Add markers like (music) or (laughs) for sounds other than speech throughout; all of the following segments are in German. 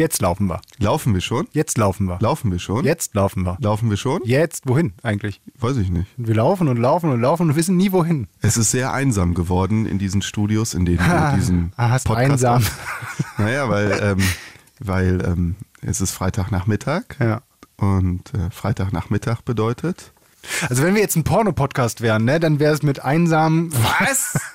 Jetzt laufen wir. Laufen wir schon? Jetzt laufen wir. Laufen wir schon? Jetzt laufen wir. Laufen wir schon? Jetzt, wohin eigentlich? Weiß ich nicht. Wir laufen und laufen und laufen und wissen nie wohin. Es ist sehr einsam geworden in diesen Studios, in denen wir (laughs) diesen Ah, hast Podcast einsam. auf- (laughs) Naja, weil, ähm, weil ähm, es ist Freitagnachmittag Ja. und äh, Freitagnachmittag bedeutet Also wenn wir jetzt ein Porno-Podcast wären, ne, dann wäre es mit einsam. Was? (laughs)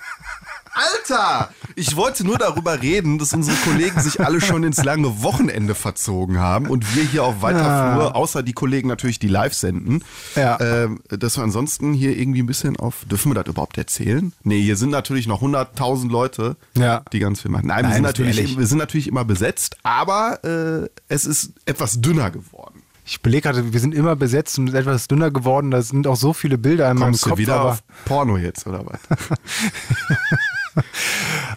Alter! Ich wollte nur darüber reden, dass unsere Kollegen sich alle schon ins lange Wochenende verzogen haben und wir hier auf weiter Ah. Flur, außer die Kollegen natürlich, die live senden, Ja. ähm, dass wir ansonsten hier irgendwie ein bisschen auf, dürfen wir das überhaupt erzählen? Nee, hier sind natürlich noch 100.000 Leute, Ja. die ganz viel machen. Nein, wir, Nein, sind ist ehrlich. natürlich, wir sind natürlich immer besetzt, aber äh, es ist etwas dünner geworden. Ich belege gerade, wir sind immer besetzt und etwas dünner geworden. Da sind auch so viele Bilder in Kommst meinem du Kopf. wieder aber auf Porno jetzt, oder was? (laughs)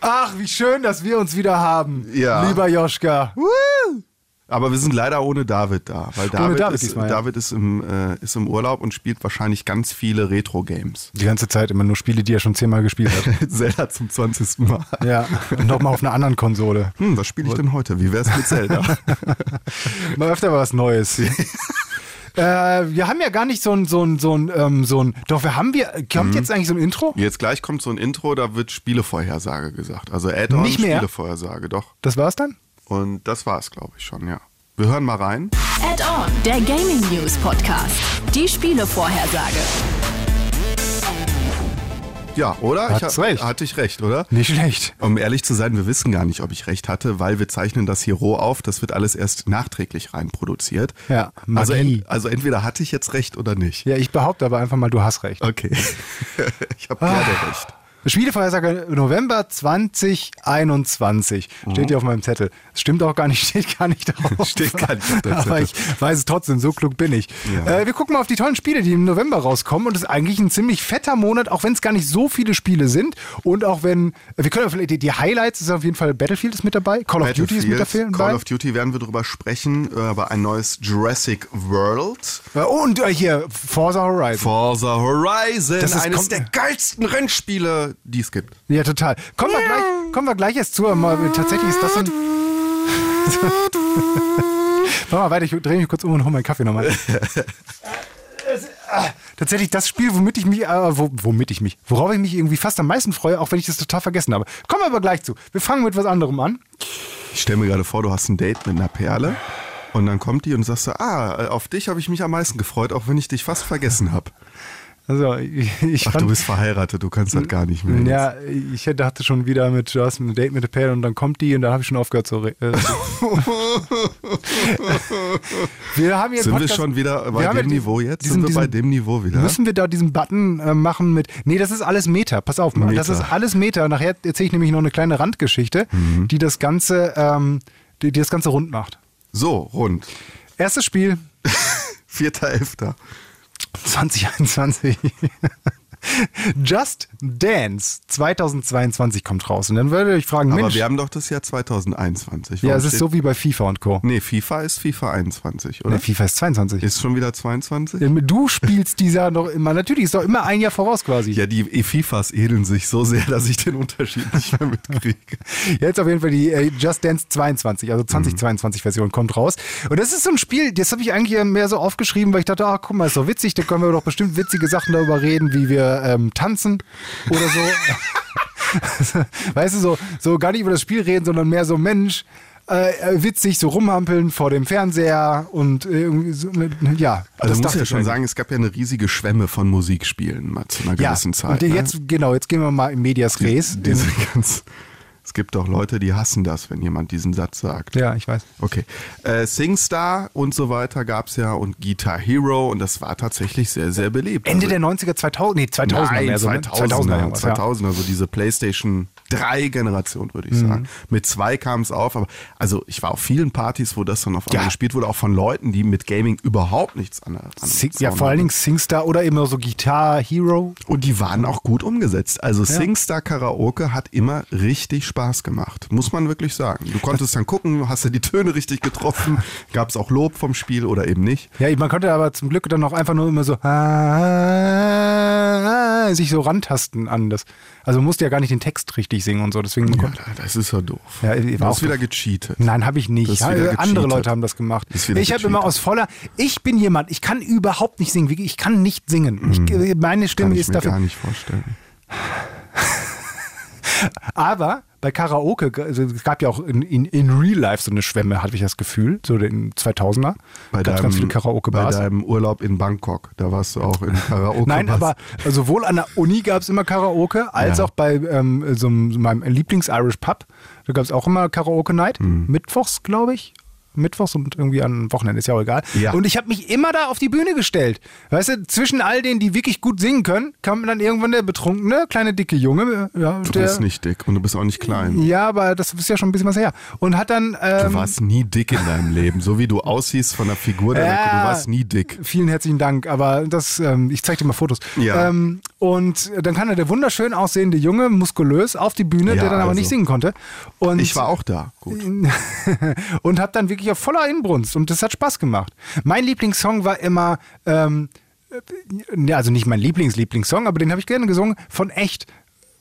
Ach, wie schön, dass wir uns wieder haben. Ja. Lieber Joschka. Aber wir sind leider ohne David da, weil David, David ist, diesmal, ja. David ist, im, äh, ist im Urlaub und spielt wahrscheinlich ganz viele Retro-Games. Die ganze Zeit immer nur Spiele, die er schon zehnmal gespielt hat. (laughs) Zelda zum 20. Mal. ja. Und nochmal auf einer anderen Konsole. Hm, was spiele ich denn heute? Wie wär's mit Zelda? (laughs) Mal öfter mal was Neues. (laughs) äh, wir haben ja gar nicht so ein, so ein, so ein, ähm, so ein. Doch, wir haben wir. Kommt Mhm. jetzt eigentlich so ein Intro? Jetzt gleich kommt so ein Intro, da wird Spielevorhersage gesagt. Also Add-on Nicht mehr? Spielevorhersage, doch. Das war's dann? Und das war's, glaube ich schon, ja. Wir hören mal rein. Add-on, der Gaming News Podcast. Die Spielevorhersage. Ja, oder? Hat's ich, recht. Hatte ich recht, oder? Nicht schlecht. Um ehrlich zu sein, wir wissen gar nicht, ob ich recht hatte, weil wir zeichnen das hier roh auf. Das wird alles erst nachträglich reinproduziert. Ja, also, Magie. en, also entweder hatte ich jetzt recht oder nicht. Ja, ich behaupte aber einfach mal, du hast recht. Okay. (laughs) ich habe gerne recht. Spielevorhersage November 2021. Steht hier auf meinem Zettel. Es stimmt auch gar nicht, (laughs) steht gar nicht drauf. Steht gar nicht auf deinem Aber ich weiß es trotzdem, so klug bin ich. Ja. Äh, wir gucken mal auf die tollen Spiele, die im November rauskommen. Und es ist eigentlich ein ziemlich fetter Monat, auch wenn es gar nicht so viele Spiele sind. Und auch wenn, äh, wir können ja vielleicht die, die Highlights, ist auf jeden Fall Battlefield ist mit dabei, Call of Duty ist mit dabei. Call of Duty werden wir drüber sprechen, äh, aber ein neues Jurassic World. Äh, und äh, hier, Forza Horizon. Forza Horizon, Das ist- eines der geilsten Rennspiele, die es gibt. Ja, total. Kommen wir gleich, kommen wir gleich erst zu. Mal, tatsächlich ist das so ein. (laughs) Mach mal weiter, ich drehe mich kurz um und hole meinen Kaffee nochmal. (laughs) Tatsächlich das Spiel, womit ich mich, äh, wo, womit ich mich, worauf ich mich irgendwie fast am meisten freue, auch wenn ich das total vergessen habe. Kommen wir aber gleich zu. Wir fangen mit was anderem an. Ich stelle mir gerade vor, du hast ein Date mit einer Perle und dann kommt die und sagst du, ah, auf dich habe ich mich am meisten gefreut, auch wenn ich dich fast vergessen habe. Also, ich, ich Ach, fand, du bist verheiratet, du kannst das gar nicht mehr. jetzt. Ja, ich dachte schon wieder mit, du hast ein Date mit der Perle und dann kommt die und dann habe ich schon aufgehört zu reden. (laughs) wir haben hier Sind wir Podcast- schon wieder bei wir dem Niveau jetzt? diesen- Sind wir bei dem Niveau wieder? Müssen wir da diesen Button äh, machen mit. Nee, das ist alles Meta. Pass auf, Mann. das Meta. ist alles Meta. Nachher erzähle ich nämlich noch eine kleine Randgeschichte, Mhm. die das Ganze, ähm, die, die das Ganze rund macht. So, rund. Erstes Spiel (laughs) 4.11. 2021. (laughs) Just Dance 2022 kommt raus. Und dann würde ich fragen, Aber Mensch, wir haben doch das Jahr 2021. ja, Warum es ist so wie bei FIFA und Co. Nee, FIFA ist FIFA 21, oder? Nee, FIFA ist 22. Ist schon wieder 22? Du spielst dieser noch immer, natürlich ist doch immer ein Jahr voraus quasi. Ja, die FIFAs ähneln sich so sehr, dass ich den Unterschied nicht mehr mitkriege. (laughs) Jetzt auf jeden Fall die äh, Just Dance 22, also 2022 Version kommt raus. Und das ist so ein Spiel, das habe ich eigentlich mehr so aufgeschrieben, weil ich dachte, ach guck mal, ist doch witzig, da können wir doch bestimmt witzige Sachen darüber reden, wie wir ähm, tanzen oder so. (laughs) weißt du, so, so gar nicht über das Spiel reden, sondern mehr so Mensch. Äh, äh, witzig, so rumhampeln vor dem Fernseher und äh, so, ja. Also das muss ja ich schon sagen, es gab ja eine riesige Schwemme von Musikspielen mal zu einer ja, gewissen Zeit. und ne? jetzt, genau, jetzt gehen wir mal in Medias Res. Diese ganz, es gibt auch Leute, die hassen das, wenn jemand diesen Satz sagt. ja, ich weiß. Okay. Äh, SingStar und so weiter gab es ja und Guitar Hero und das war tatsächlich sehr, sehr beliebt. Ende also, der 90er, 2000, nee, 2000er Nein, mehr so. ne? 2000er, 2000er irgendwas, ja. 2000er, also diese PlayStation 3 Generation, würde ich Mhm. sagen. Mit zwei kam es auf, aber also ich war auf vielen Partys, wo das dann auf einmal Ja. gespielt wurde, auch von Leuten, die mit Gaming überhaupt nichts an, an Sing, ja, vor allen Dingen Singstar oder immer so Guitar Hero. Und die waren auch gut umgesetzt. Also SingStar Karaoke hat immer richtig Spaß gemacht, muss man wirklich sagen. Du konntest dann gucken, hast du die Töne richtig getroffen, (laughs) gab es auch Lob vom Spiel oder eben nicht. Ja, man konnte aber zum Glück dann auch einfach nur immer so sich so rantasten an das. Also man musste ja gar nicht den Text richtig singen und so. Deswegen Ja, das ist ja doof. Ja, ich du hast wieder doof. gecheatet. Nein, habe ich nicht. Ja, andere. Leute haben das gemacht. Ich habe immer aus voller. Ich bin jemand, ich kann überhaupt nicht singen. Ich kann nicht singen. Ich, meine Kann Stimme ich ist mir dafür. gar nicht vorstellen. Aber bei Karaoke, also es gab ja auch in, in, in Real Life so eine Schwemme, hatte ich das Gefühl, so in 2000er. Bei deinem, ganz viele bei Karaoke-Bars. deinem Urlaub in Bangkok, da warst du auch in Karaoke. Nein, aber sowohl an der Uni gab es immer Karaoke, als Ja. auch bei ähm, so, einem- so meinem Lieblings-Irish Pub. Da gab es auch immer Karaoke-Night. Mhm. Mittwochs, glaube ich. Mittwochs und irgendwie an Wochenende, ist ja auch egal. Ja. Und ich habe mich immer da auf die Bühne gestellt. Weißt du, zwischen all denen, die wirklich gut singen können, kam dann irgendwann der betrunkene, kleine, dicke Junge. Ja, Du der, bist nicht dick und du bist auch nicht klein. Ja, aber das ist ja schon ein bisschen was her. Und hat dann. Ähm, Du warst nie dick in deinem Leben. So wie du aussiehst von der Figur, der Ja. du warst nie dick. Vielen herzlichen Dank, aber das, ähm, ich zeig dir mal Fotos. Ja. Ähm, und dann er der wunderschön aussehende Junge, muskulös, auf die Bühne, Ja, der dann aber also. nicht singen konnte. Und, Ich war auch da. Gut. (laughs) und hab dann wirklich auf voller Inbrunst und das hat Spaß gemacht. Mein Lieblingssong war immer, ähm, äh, also nicht mein Lieblings-Lieblingssong, aber den habe ich gerne gesungen, von Echt.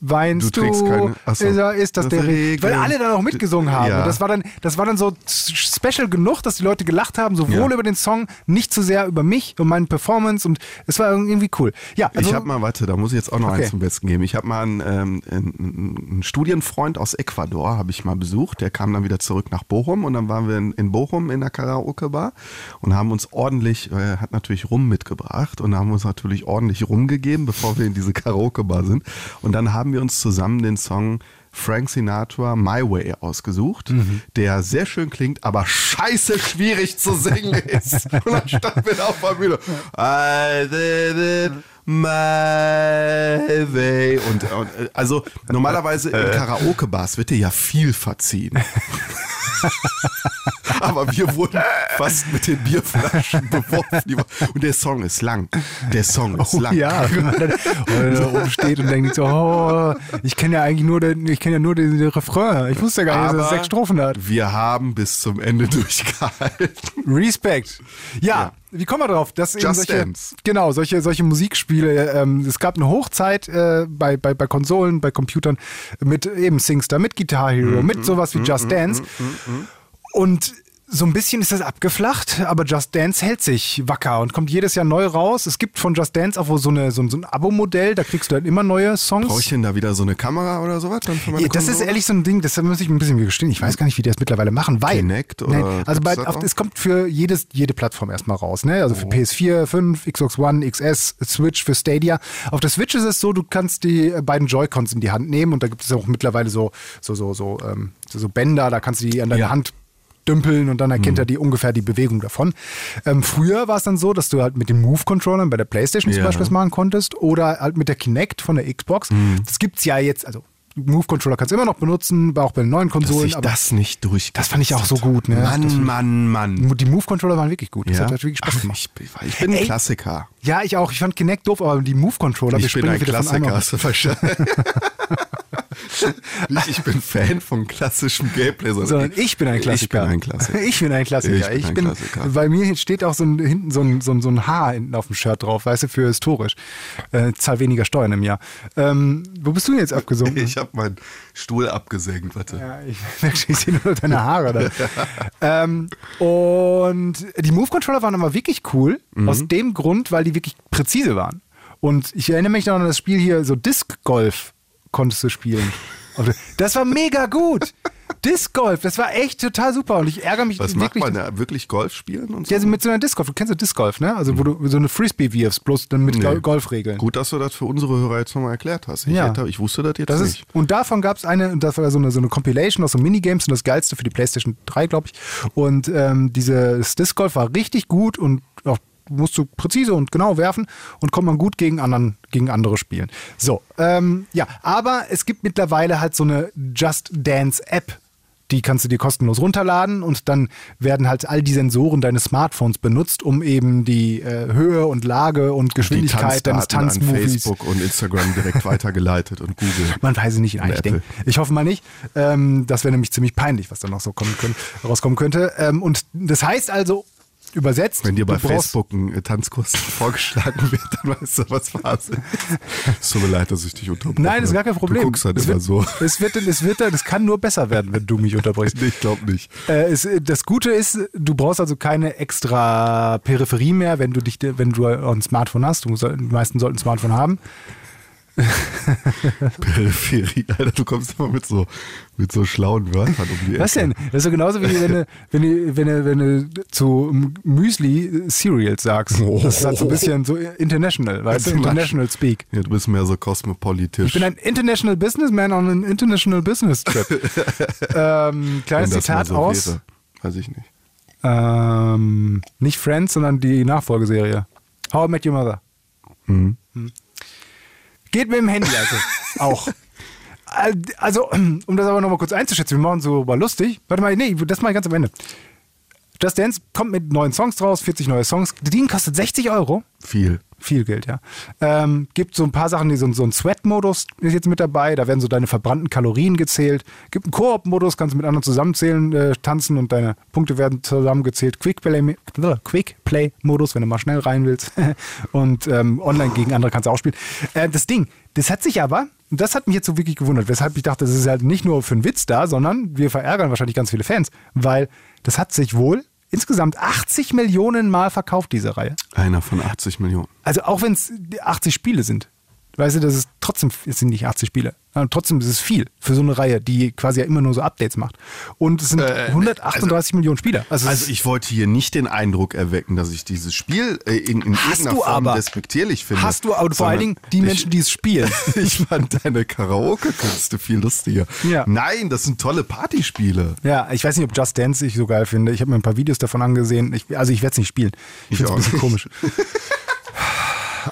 Weinst Du du, trägst keine- ach so. ist, ist das Das der Regen? Weil alle dann auch mitgesungen haben. Ja. Und das war dann, das war dann so special genug, dass die Leute gelacht haben, sowohl Ja. über den Song, nicht zu sehr über mich und meine Performance und es war irgendwie cool. Ja, also, ich habe mal, warte, da muss ich jetzt auch noch Okay. eins zum Besten geben. Ich habe mal einen, ähm, einen, einen Studienfreund aus Ecuador, habe ich mal besucht. Der kam dann wieder zurück nach Bochum und dann waren wir in, in Bochum in der Karaoke-Bar und haben uns ordentlich, äh, hat natürlich Rum mitgebracht und haben uns natürlich ordentlich rumgegeben, bevor wir in diese Karaoke-Bar sind. Und dann haben wir uns zusammen den Song Frank Sinatra My Way ausgesucht, Mhm. der sehr schön klingt, aber scheiße schwierig zu singen (laughs) ist. Und dann standen wir da auf der Bühne. I did it my way. Und, und äh, also normalerweise in Karaoke-Bars wird dir ja viel verziehen. (laughs) Aber wir wurden fast mit den Bierflaschen beworfen. Und der Song ist lang. Der Song ist Oh, lang. ja, wenn da oben steht und denkt so, oh, ich kenne ja eigentlich nur den, ich kenne ja nur den, den Refrain. Ich wusste ja gar nicht, dass es Aber sechs Strophen hat. wir haben bis zum Ende durchgehalten. Respekt. Ja, Ja. Wie kommen wir drauf? Dass eben Just solche, Dance. Genau, solche, solche Musikspiele. Ähm, es gab eine Hochzeit äh, bei, bei, bei Konsolen, bei Computern mit eben SingStar, mit Guitar Hero, Mhm, mit sowas wie Just Dance. Und so ein bisschen ist das abgeflacht, aber Just Dance hält sich wacker und kommt jedes Jahr neu raus. Es gibt von Just Dance auch so, eine, so, ein- so ein Abo-Modell, da kriegst du dann immer neue Songs. Brauche ich denn da wieder so eine Kamera oder sowas? Dann für meine Ja, das ist ehrlich so ein Ding, das muss ich ein bisschen gestehen. Ich weiß gar nicht, wie die das mittlerweile machen, weil. Kinect oder Nein, also bei, auf, es kommt für jedes, jede Plattform erstmal raus, ne? Also Oh. für PS4, 5, Xbox One, XS, Switch, für Stadia. Auf der Switch ist es so, du kannst die äh, beiden Joy-Cons in die Hand nehmen und da gibt es auch mittlerweile so, so, so, so, ähm, so, so Bänder, da kannst du die an deine Ja. Hand dümpeln und dann erkennt Mhm. er die ungefähr die Bewegung davon. Ähm, früher war es dann so, dass du halt mit den Move-Controllern bei der Playstation zum Ja. Beispiel das machen konntest oder halt mit der Kinect von der Xbox. Mhm. Das gibt's ja jetzt, also Move-Controller kannst du immer noch benutzen, auch bei den neuen dass Konsolen. ich aber das nicht durch. das fand ich auch so gut, ne? Mann, Mann, Mann. die Move-Controller waren wirklich gut. Das Ja? hat wirklich Spaß Ach, gemacht. ich, bin- ich bin ein Ey. Klassiker. Ja, ich auch. Ich fand Kinect doof, aber die Move-Controller, wir Ich bin springen ein wieder von einem Klassiker, auf- hast du verstanden? (laughs) (laughs) Nicht, ich bin Fan von klassischem Gameplay, sondern ich bin ein Klassiker. Ich bin ein Klassiker. Ich bin ein Klassiker. Ich bin ein Klassiker. Bei mir steht auch so ein, hinten so ein, so, ein, so ein Haar hinten auf dem Shirt drauf, weißt du, für historisch. Äh, zahl weniger Steuern im Jahr. Ähm, wo bist du denn jetzt abgesunken? Ich habe meinen Stuhl abgesenkt, warte. Ja, ich, (laughs) ich sehe nur deine Haare da. (laughs) ähm, und die Move-Controller waren aber wirklich cool, Mhm. aus dem Grund, weil die wirklich präzise waren. Und ich erinnere mich noch an das Spiel hier, so Disc Golf konntest du spielen. Das war mega gut. Disc Golf, das war echt total super. Und ich ärgere mich Was macht wirklich. man da? Wirklich Golf spielen und so? Ja, also mit so einer Disc Golf. Du kennst ja Disc Golf, ne? Also, wo du so eine Frisbee wirfst, bloß dann mit Nee. Gol- Golfregeln. Gut, dass du das für unsere Hörer jetzt nochmal erklärt hast. Ich, Ja. hätte, ich wusste das jetzt Das nicht. ist, und davon gab es eine, und das war so eine, so eine Compilation aus so Minigames und das geilste für die PlayStation 3, glaube ich. Und ähm, dieses Disc Golf war richtig gut und auch musst du präzise und genau werfen und kommt man gut gegen, anderen, gegen andere spielen. So, ähm, ja, aber es gibt mittlerweile halt so eine Just Dance App. Die kannst du dir kostenlos runterladen und dann werden halt all die Sensoren deines Smartphones benutzt, um eben die äh, Höhe und Lage und Geschwindigkeit deines Tanzmovies. Facebook und Instagram direkt weitergeleitet und Google. Man weiß es nicht, eigentlich Apple. denken. Ich hoffe mal nicht. Ähm, das wäre nämlich ziemlich peinlich, was da noch so kommen können, rauskommen könnte. Ähm, und das heißt also, übersetzt, Wenn dir bei Facebook ein äh, Tanzkurs (laughs) vorgeschlagen wird, dann weißt du, was Phase ist. Es tut mir leid, dass ich dich unterbreche. Nein, das ist gar kein Problem. Du guckst halt es wird, so. Es wird, es wird, das kann nur besser werden, wenn du mich unterbrichst. (laughs) Ich glaube nicht. Äh, es, das Gute ist, du brauchst also keine extra Peripherie mehr, wenn du dich, wenn du ein Smartphone hast. Du soll, die meisten sollten ein Smartphone haben. (laughs) Peripherie, Alter, du kommst immer mit so, mit so schlauen Wörtern um die Was Ecke. denn? Das ist so genauso wie wenn du, wenn du, wenn du, wenn du zu Müsli Cereals sagst. Das ist halt so ein bisschen so international, weißt du? International speak. Ja, du bist mehr so kosmopolitisch. Ich bin ein International Businessman on an International Business Trip. (laughs) ähm, kleines Zitat so aus. wäre. Weiß ich nicht. Ähm, nicht Friends, sondern die Nachfolgeserie. How I Met Your Mother. Mhm. Hm. Geht mit dem Handy also (laughs) auch. Al- Also, um das aber nochmal kurz einzuschätzen, wir machen so mal lustig. Warte mal, nee, das mache ich ganz am Ende. Just Dance kommt mit neuen Songs draus, 40 neue Songs. Das Ding kostet 60 Euro. Viel. Viel Geld, ja. Ähm, gibt so ein paar Sachen, die so, so ein Sweat-Modus ist jetzt mit dabei. Da werden so deine verbrannten Kalorien gezählt. Gibt einen Koop-Modus, kannst du mit anderen zusammenzählen, äh, tanzen und deine Punkte werden zusammengezählt. Quick-Play-Modus, Quick wenn du mal schnell rein willst. (laughs) und ähm, online gegen andere kannst du auch spielen. Äh, das Ding, das hat sich aber, und das hat mich jetzt so wirklich gewundert, weshalb ich dachte, das ist halt nicht nur für einen Witz da, sondern wir verärgern wahrscheinlich ganz viele Fans, weil das hat sich wohl insgesamt 80 Millionen Mal verkauft, diese Reihe. Einer von 80 Millionen. Also auch wenn es 80 Spiele sind. Weißt du, das ist trotzdem, es sind nicht 80 Spiele. Ja, trotzdem ist es viel für so eine Reihe, die quasi ja immer nur so Updates macht. Und es sind Äh, 138 Millionen Spieler. Also, Also ich wollte hier nicht den Eindruck erwecken, dass ich dieses Spiel äh, in, in irgendeiner Form aber. despektierlich finde. hast du aber vor allen Dingen die ich, Menschen, die es spielen. (laughs) Ich fand deine Karaoke-Künste viel lustiger. Ja. Nein, das sind tolle Partyspiele. Ja, ich weiß nicht, ob Just Dance ich so geil finde. Ich habe mir ein paar Videos davon angesehen. Ich, also ich werde es nicht spielen. Ich Ich finde es ein bisschen komisch. (laughs)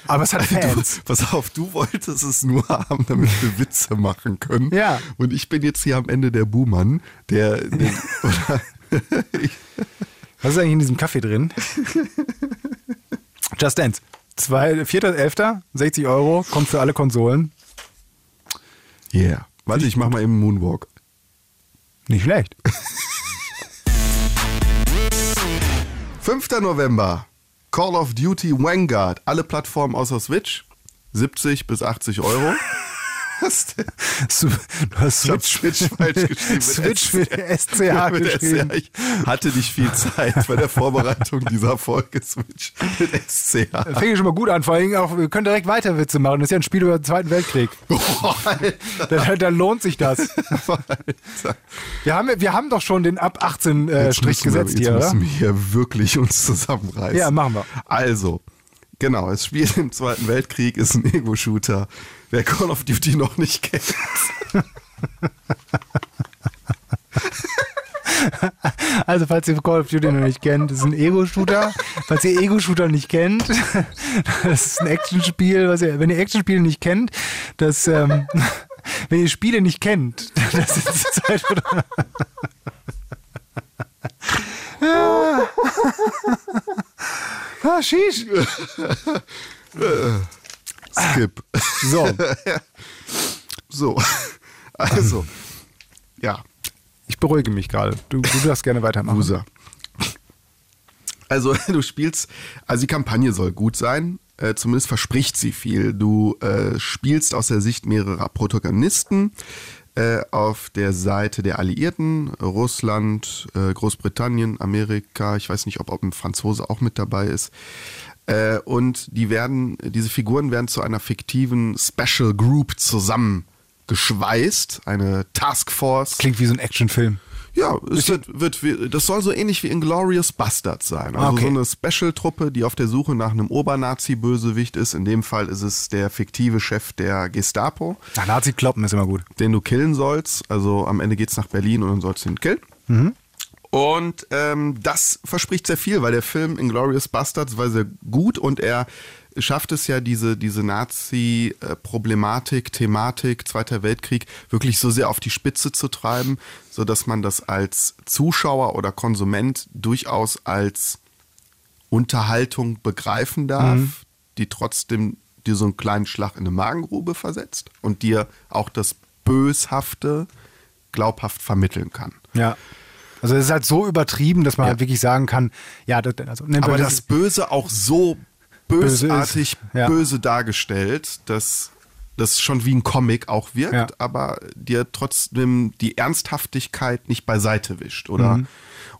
Aber es hat Fans. Du, pass auf, du wolltest es nur (laughs) haben, damit wir Witze machen können. Ja. Und ich bin jetzt hier am Ende der Buhmann, der, der (laughs) (laughs) Was ist eigentlich in diesem Kaffee drin? Just Dance. Zwei- 4.11., 60 Euro, kommt für alle Konsolen. Yeah. Warte, ich mach mal eben einen Moonwalk. Nicht schlecht. 5. November. Call of Duty Vanguard. Alle Plattformen außer Switch. 70 bis 80 Euro. (laughs) Denn? Du hast Switch, Switch falsch (laughs) geschrieben. Switch (laughs) mit SCH geschrieben. SCH. Ich hatte nicht viel Zeit bei der Vorbereitung dieser Folge Switch mit SCH. Fängt ja schon mal gut an. Vor allem auch, wir können direkt weiter Witze machen. Das ist ja ein Spiel über den Zweiten Weltkrieg. (laughs) Alter. Da, da lohnt sich das. Alter. Wir haben, wir haben doch schon den ab 18 äh, Strich müssen wir- gesetzt jetzt hier, oder? müssen wir hier wirklich uns zusammenreißen. Ja, machen wir. Also, genau, es spielt im Zweiten Weltkrieg, ist ein Ego-Shooter. Wer Call of Duty noch nicht kennt. Also, falls ihr Call of Duty noch nicht kennt, das ist ein Ego-Shooter. falls ihr Ego-Shooter nicht kennt, das ist ein Actionspiel. Wenn ihr Actionspiele nicht kennt, das, ähm, wenn ihr Spiele nicht kennt, das ist Zeit für. ah, sheesh. (laughs) Skip. (laughs) So, (laughs) So, also, ja, ich beruhige mich gerade. Du, du darfst gerne weitermachen. Loser. Also, (laughs) du spielst, also die Kampagne soll gut sein, äh, zumindest verspricht sie viel. Du äh, spielst aus der Sicht mehrerer Protagonisten äh, auf der Seite der Alliierten, Russland, äh, Großbritannien, Amerika, ich weiß nicht, ob, ob ein Franzose auch mit dabei ist. Äh, und die werden, diese Figuren werden zu einer fiktiven Special Group zusammengeschweißt, eine Taskforce. Klingt wie so ein Actionfilm. Ja, es wird, wird, das soll so ähnlich wie Inglorious Bastards sein. Also Okay. so eine Special-Truppe, die auf der Suche nach einem Obernazi-Bösewicht ist. In dem Fall ist es der fiktive Chef der Gestapo, Nazi-Kloppen ist immer gut. den du killen sollst. Also am Ende geht's nach Berlin und dann sollst du ihn killen. Und ähm, das verspricht sehr viel, weil der Film Inglourious Bastards war sehr gut und er schafft es ja, diese, diese Nazi-Problematik, Thematik, Zweiter Weltkrieg wirklich so sehr auf die Spitze zu treiben, sodass man das als Zuschauer oder Konsument durchaus als Unterhaltung begreifen darf, mhm. die trotzdem dir so einen kleinen Schlag in eine Magengrube versetzt und dir auch das Böshafte glaubhaft vermitteln kann. Ja. Also es ist halt so übertrieben, dass man ja. halt wirklich sagen kann, ja, das, also, ne, aber das, das Böse auch so bösartig böse, ja. böse dargestellt, dass das schon wie ein Comic auch wirkt, ja. aber dir trotzdem die Ernsthaftigkeit nicht beiseite wischt, oder? Mhm.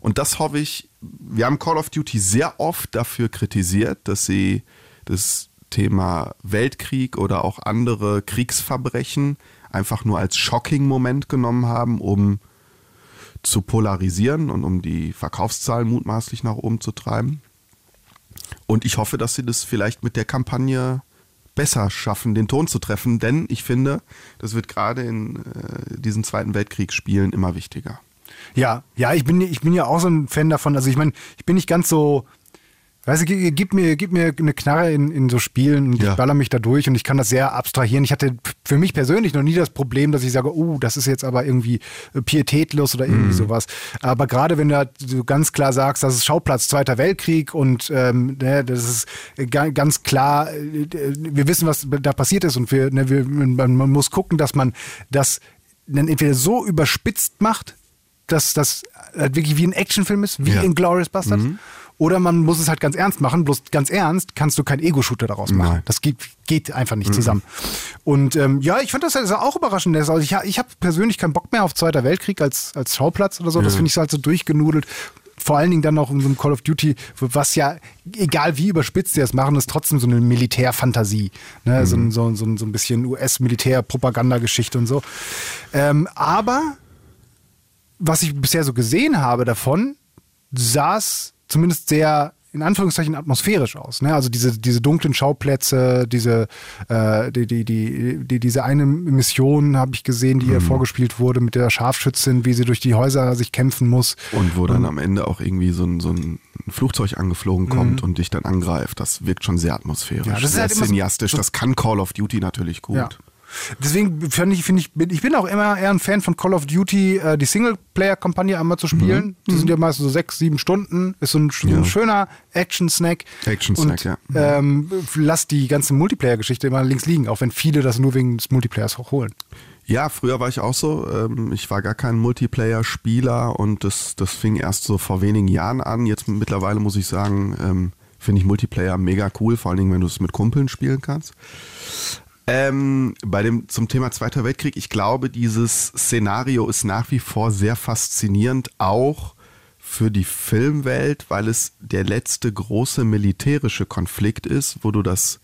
Und das hoffe ich, wir haben Call of Duty sehr oft dafür kritisiert, dass sie das Thema Weltkrieg oder auch andere Kriegsverbrechen einfach nur als Shocking-Moment genommen haben, um zu polarisieren und um die Verkaufszahlen mutmaßlich nach oben zu treiben. Und ich hoffe, dass sie das vielleicht mit der Kampagne besser schaffen, den Ton zu treffen, denn ich finde, das wird gerade in äh, diesen Zweiten Weltkriegsspielen immer wichtiger. Ja, ja, ich bin, ich bin ja auch so ein Fan davon. Also ich meine, ich bin nicht ganz so Weißt du, gib mir, gib mir eine Knarre in, in so Spielen und ja. ich baller mich da durch und ich kann das sehr abstrahieren. Ich hatte für mich persönlich noch nie das Problem, dass ich sage, oh, das ist jetzt aber irgendwie äh, pietätlos oder irgendwie mhm. sowas. Aber gerade wenn du halt so ganz klar sagst, das ist Schauplatz Zweiter Weltkrieg und ähm, ne, das ist ganz klar, äh, wir wissen, was da passiert ist und wir, ne, wir, man, man muss gucken, dass man das dann entweder so überspitzt macht, dass das halt wirklich wie ein Actionfilm ist, wie ja. in Glorious Bastards. Mhm oder man muss es halt ganz ernst machen, bloß ganz ernst kannst du kein Ego-Shooter daraus machen. Nein. Das geht, geht einfach nicht mhm. zusammen. Und ähm, ja, ich fand das also auch überraschend. Also ich, ich habe persönlich keinen Bock mehr auf Zweiter Weltkrieg als, als Schauplatz oder so. Ja. Das finde ich so halt so durchgenudelt vor allen Dingen dann auch in so einem Call of Duty, was ja, egal wie überspitzt sie es machen, ist trotzdem so eine Militärfantasie. Ne? Mhm. So, so, so, so ein bisschen US-Militär-Propagandageschichte und so. Ähm, aber was ich bisher so gesehen habe davon, saß zumindest sehr in Anführungszeichen atmosphärisch aus. Ne? Also diese, diese dunklen Schauplätze, diese, äh, die, die, die, die, diese eine Mission habe ich gesehen, die mhm. ihr vorgespielt wurde mit der Scharfschützin, wie sie durch die Häuser sich kämpfen muss. Und wo dann und, am Ende auch irgendwie so ein, so ein Flugzeug angeflogen kommt mhm. und dich dann angreift. Das wirkt schon sehr atmosphärisch, ja, das sehr ist halt cineastisch. So, das kann Call of Duty natürlich gut. Ja. Deswegen finde ich, finde ich, bin, ich bin auch immer eher ein Fan von Call of Duty, äh, die Singleplayer-Kampagne einmal zu spielen. Mhm. Die sind ja meistens so sechs, sieben Stunden. Ist so ein, so ein schöner Action-Snack. Action-Snack, ja. Ähm, lass die ganze Multiplayer-Geschichte immer links liegen, auch wenn viele das nur wegen des Multiplayers holen. Ja, früher war ich auch so. Ähm, ich war gar kein Multiplayer-Spieler und das, das fing erst so vor wenigen Jahren an. Jetzt mittlerweile muss ich sagen, ähm, finde ich Multiplayer mega cool, vor allen Dingen, wenn du es mit Kumpeln spielen kannst. Ähm, bei dem zum Thema Zweiter Weltkrieg, ich glaube, dieses Szenario ist nach wie vor sehr faszinierend, auch für die Filmwelt, weil es der letzte große militärische Konflikt ist, wo du das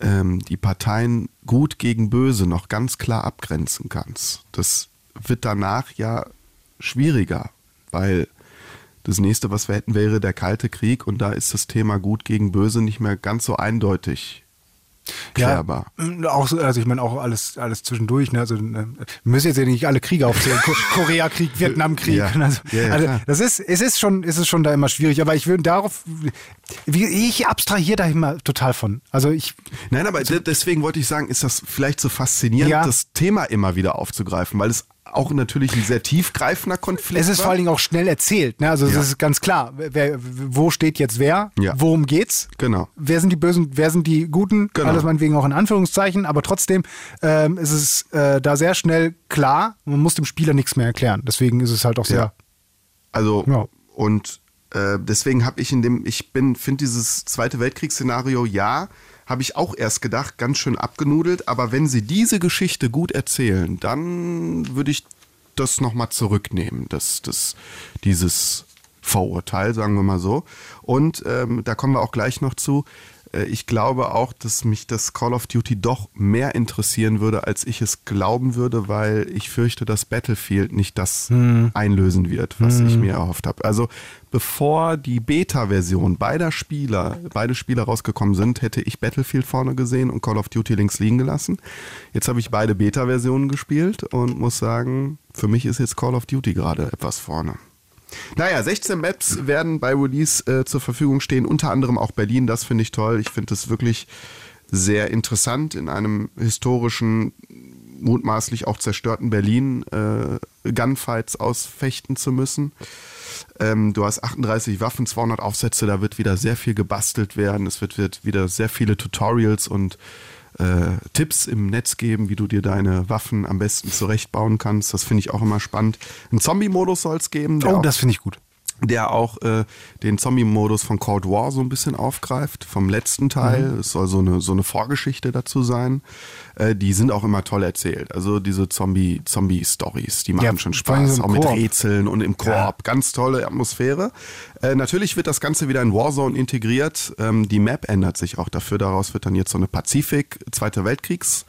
ähm, die Parteien gut gegen böse noch ganz klar abgrenzen kannst. Das wird danach ja schwieriger, weil das nächste, was wir hätten, wäre der Kalte Krieg und da ist das Thema gut gegen böse nicht mehr ganz so eindeutig klärbar. Ja, auch, also ich meine auch alles, alles zwischendurch. Ne? Also, wir müssen jetzt ja nicht alle Kriege aufzählen. (laughs) Koreakrieg, Vietnamkrieg. Ja. Also, ja, ja, also das ist, es ist schon, es ist schon da immer schwierig. Aber ich will darauf, ich abstrahiere da immer total von. Also ich. Nein, aber also, deswegen wollte ich sagen, ist das vielleicht so faszinierend, das Thema immer wieder aufzugreifen, weil es auch natürlich ein sehr tiefgreifender Konflikt. Es ist war. vor allen Dingen auch schnell erzählt. Ne? Also es ja. ist ganz klar, wer, wo steht jetzt wer, ja. worum geht's, genau. wer sind die Bösen, wer sind die Guten, genau. alles meinetwegen auch in Anführungszeichen, aber trotzdem ähm, ist es äh, da sehr schnell klar, man muss dem Spieler nichts mehr erklären. Deswegen ist es halt auch sehr... Ja. Also und äh, deswegen habe ich in dem, ich bin, finde dieses Zweite Weltkriegsszenario ja habe ich auch erst gedacht, ganz schön abgenudelt. Aber wenn sie diese Geschichte gut erzählen, dann würde ich das nochmal zurücknehmen, das, das, dieses Vorurteil, sagen wir mal so. Und ähm, da kommen wir auch gleich noch zu. Äh, ich glaube auch, dass mich das Call of Duty doch mehr interessieren würde, als ich es glauben würde, weil ich fürchte, dass Battlefield nicht das hm. einlösen wird, was hm. ich mir erhofft habe. Also bevor die Beta-Version beider Spieler, beide Spieler rausgekommen sind, hätte ich Battlefield vorne gesehen und Call of Duty links liegen gelassen. Jetzt habe ich beide Beta-Versionen gespielt und muss sagen, für mich ist jetzt Call of Duty gerade etwas vorne. Naja, 16 Maps werden bei Release äh, zur Verfügung stehen, unter anderem auch Berlin. Das finde ich toll. Ich finde es wirklich sehr interessant, in einem historischen, mutmaßlich auch zerstörten Berlin äh, Gunfights ausfechten zu müssen. Ähm, du hast 38 Waffen, 200 Aufsätze, da wird wieder sehr viel gebastelt werden. Es wird, wird wieder sehr viele Tutorials und äh, Tipps im Netz geben, wie du dir deine Waffen am besten zurechtbauen kannst. Das finde ich auch immer spannend. Einen Zombie-Modus soll es geben. Oh, das finde ich gut der auch äh, den Zombie-Modus von Cold War so ein bisschen aufgreift, vom letzten Teil. Mhm. Es soll so eine, so eine Vorgeschichte dazu sein. Äh, die sind auch immer toll erzählt. Also diese Zombie, Zombie-Stories, die machen ja, schon Spaß, auch mit Rätseln und im Koop. Ja. Ganz tolle Atmosphäre. Äh, natürlich wird das Ganze wieder in Warzone integriert. Ähm, die Map ändert sich auch dafür. Daraus wird dann jetzt so eine Pazifik, Zweiter Weltkriegs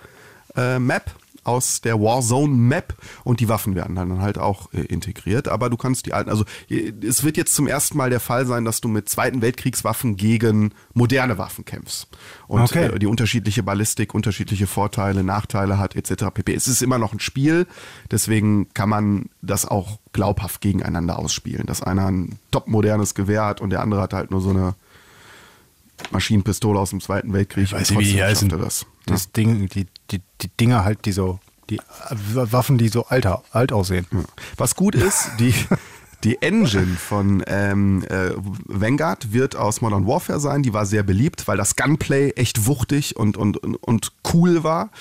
äh, Map aus der Warzone Map und die Waffen werden dann halt auch äh, integriert. Aber du kannst die alten, also äh, es wird jetzt zum ersten Mal der Fall sein, dass du mit Zweiten Weltkriegswaffen gegen moderne Waffen kämpfst. Und okay. äh, die unterschiedliche Ballistik, unterschiedliche Vorteile, Nachteile hat etc. pp. Es ist immer noch ein Spiel, deswegen kann man das auch glaubhaft gegeneinander ausspielen. Dass einer ein top modernes Gewehr hat und der andere hat halt nur so eine Maschinenpistole aus dem Zweiten Weltkrieg. Ich weiß nicht, wie die heißen. Das, das ja. Ding, die, die, die Dinger halt, die so, die Waffen, die so alter, alt aussehen. Ja. Was gut ist, die, (laughs) Die Engine von ähm, äh, Vanguard wird aus Modern Warfare sein. Die war sehr beliebt, weil das Gunplay echt wuchtig und, und, und cool war.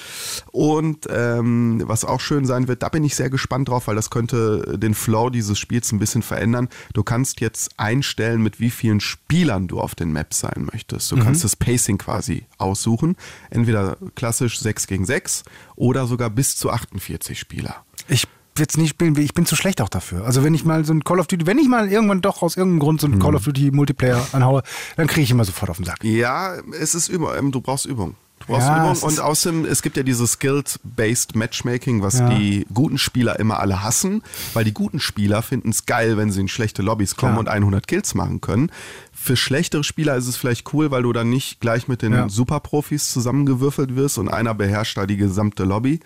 Und ähm, was auch schön sein wird, da bin ich sehr gespannt drauf, weil das könnte den Flow dieses Spiels ein bisschen verändern. Du kannst jetzt einstellen, mit wie vielen Spielern du auf den Maps sein möchtest. Du mhm. kannst das Pacing quasi aussuchen. Entweder klassisch 6 gegen 6 oder sogar bis zu 48 Spieler. Ich jetzt nicht spielen will. Ich bin zu schlecht auch dafür. Also wenn ich mal so ein Call of Duty, wenn ich mal irgendwann doch aus irgendeinem Grund so ein mhm. Call of Duty Multiplayer anhaue, dann kriege ich immer sofort auf den Sack. Ja, es ist Übung. Ähm, du brauchst Übung. Du brauchst ja, Übung. Und außerdem, es gibt ja dieses Skilled-Based Matchmaking, was ja. die guten Spieler immer alle hassen, weil die guten Spieler finden es geil, wenn sie in schlechte Lobbys kommen ja. und 100 Kills machen können. Für schlechtere Spieler ist es vielleicht cool, weil du dann nicht gleich mit den Superprofis zusammengewürfelt wirst und einer beherrscht da die gesamte Lobby.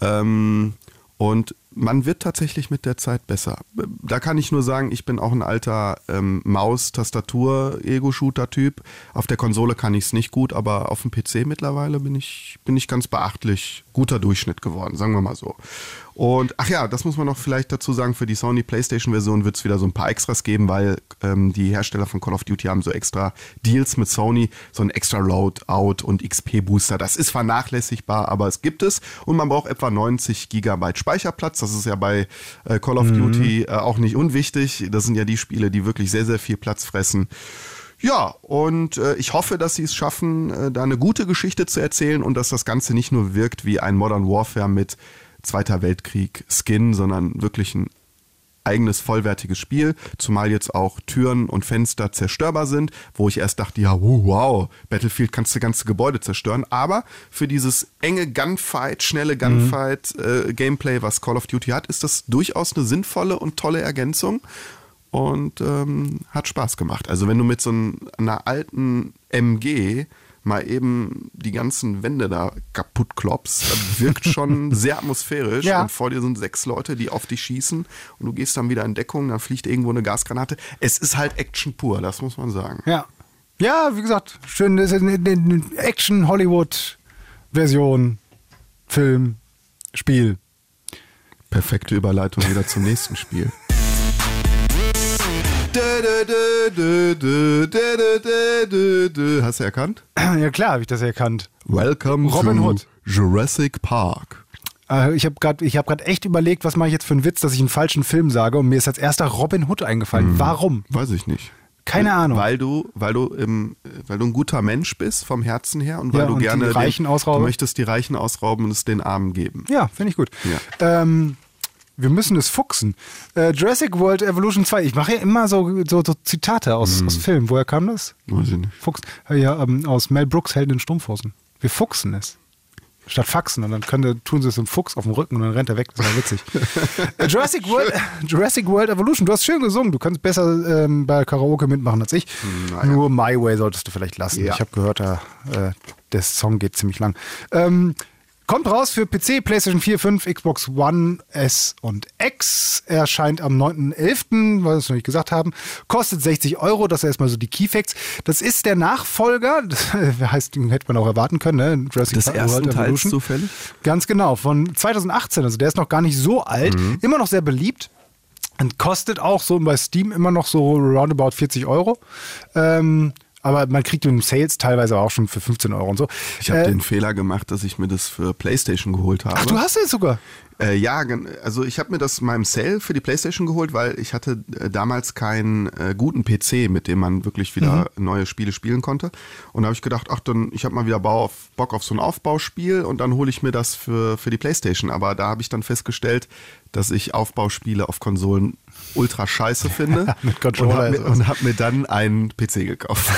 Ähm, und man wird tatsächlich mit der Zeit besser. Da kann ich nur sagen, ich bin auch ein alter ähm, Maus-Tastatur-Ego-Shooter-Typ. Auf der Konsole kann ich es nicht gut, aber auf dem PC mittlerweile bin ich, bin ich ganz beachtlich guter Durchschnitt geworden, sagen wir mal so. Und ach ja, das muss man noch vielleicht dazu sagen, für die Sony PlayStation-Version wird es wieder so ein paar Extras geben, weil ähm, die Hersteller von Call of Duty haben so extra Deals mit Sony, so ein extra Loadout und XP-Booster. Das ist vernachlässigbar, aber es gibt es und man braucht etwa 90 Gigabyte Speicherplatz. Das ist ja bei äh, Call of mhm. Duty äh, auch nicht unwichtig. Das sind ja die Spiele, die wirklich sehr, sehr viel Platz fressen. Ja, und äh, ich hoffe, dass sie es schaffen, äh, da eine gute Geschichte zu erzählen und dass das Ganze nicht nur wirkt wie ein Modern Warfare mit Zweiter Weltkrieg Skin, sondern wirklich ein eigenes vollwertiges Spiel, zumal jetzt auch Türen und Fenster zerstörbar sind, wo ich erst dachte, ja, wow, Battlefield kannst du ganze Gebäude zerstören, aber für dieses enge Gunfight, schnelle mhm. Gunfight mhm. äh, Gameplay, was Call of Duty hat, ist das durchaus eine sinnvolle und tolle Ergänzung und ähm, hat Spaß gemacht. Also wenn du mit so einer alten MG mal eben die ganzen Wände da kaputt klopst, wirkt schon (laughs) sehr atmosphärisch. Ja. Und vor dir sind sechs Leute, die auf dich schießen und du gehst dann wieder in Deckung, dann fliegt irgendwo eine Gasgranate. Es ist halt Action pur, das muss man sagen. Ja. Ja, wie gesagt, schön, Action, Hollywood, Version, Film, Spiel. Perfekte Überleitung wieder zum nächsten Spiel. (laughs) Hast du erkannt? Ja klar, habe ich das erkannt. Welcome Robin Hood. Jurassic Park. Äh, ich habe gerade hab echt überlegt, was mache ich jetzt für einen Witz, dass ich einen falschen Film sage und mir ist als erster Robin Hood eingefallen. Hm, Warum? Weiß ich nicht. Keine Ahnung. Weil du, weil du, im, weil du ein guter Mensch bist vom Herzen her und weil ja, du und gerne die Reichen den, ausrauben. du möchtest die Reichen ausrauben und es den Armen geben. Ja, finde ich gut. Ja. Ähm, wir müssen es fuchsen. Äh, Jurassic World Evolution 2, ich mache ja immer so, so, so Zitate aus, mm. aus Filmen. Woher kam das? Weiß ich nicht. Fuchs. Ja, ähm, aus Mel Brooks Helden in Strumpfhosen. Wir fuchsen es. Statt faxen. Und dann können, tun sie es einem Fuchs auf dem Rücken und dann rennt er weg. Das war witzig. (laughs) äh, Jurassic, World, Jurassic World Evolution, du hast schön gesungen. Du kannst besser ähm, bei Karaoke mitmachen als ich. Naja. Nur My Way solltest du vielleicht lassen. Ja. Ich habe gehört, der, äh, der Song geht ziemlich lang. Ähm, Kommt raus für PC, PlayStation 4, 5, Xbox One, S und X. Erscheint am 9.11., weil wir es noch nicht gesagt haben. Kostet 60 Euro. Das ist erstmal so die Keyfacts. Das ist der Nachfolger, (laughs) das heißt, den hätte man auch erwarten können, ne? Jurassic Des ersten Teils zufällig? Ganz genau, von 2018. Also der ist noch gar nicht so alt. Mhm. Immer noch sehr beliebt. Und kostet auch so bei Steam immer noch so roundabout 40 Euro. Ähm, aber man kriegt den Sales teilweise auch schon für 15 Euro und so. Ich habe äh, den Fehler gemacht, dass ich mir das für PlayStation geholt habe. Ach, du hast es sogar? Äh, ja, also ich habe mir das meinem Sale für die PlayStation geholt, weil ich hatte äh, damals keinen äh, guten PC, mit dem man wirklich wieder mhm. neue Spiele spielen konnte. Und da habe ich gedacht, ach dann, ich habe mal wieder Bau auf, Bock auf so ein Aufbauspiel und dann hole ich mir das für, für die PlayStation. Aber da habe ich dann festgestellt, dass ich Aufbauspiele auf Konsolen ultra scheiße finde. (laughs) Mit Controller. Und habe mir, hab mir, dann einen PC gekauft.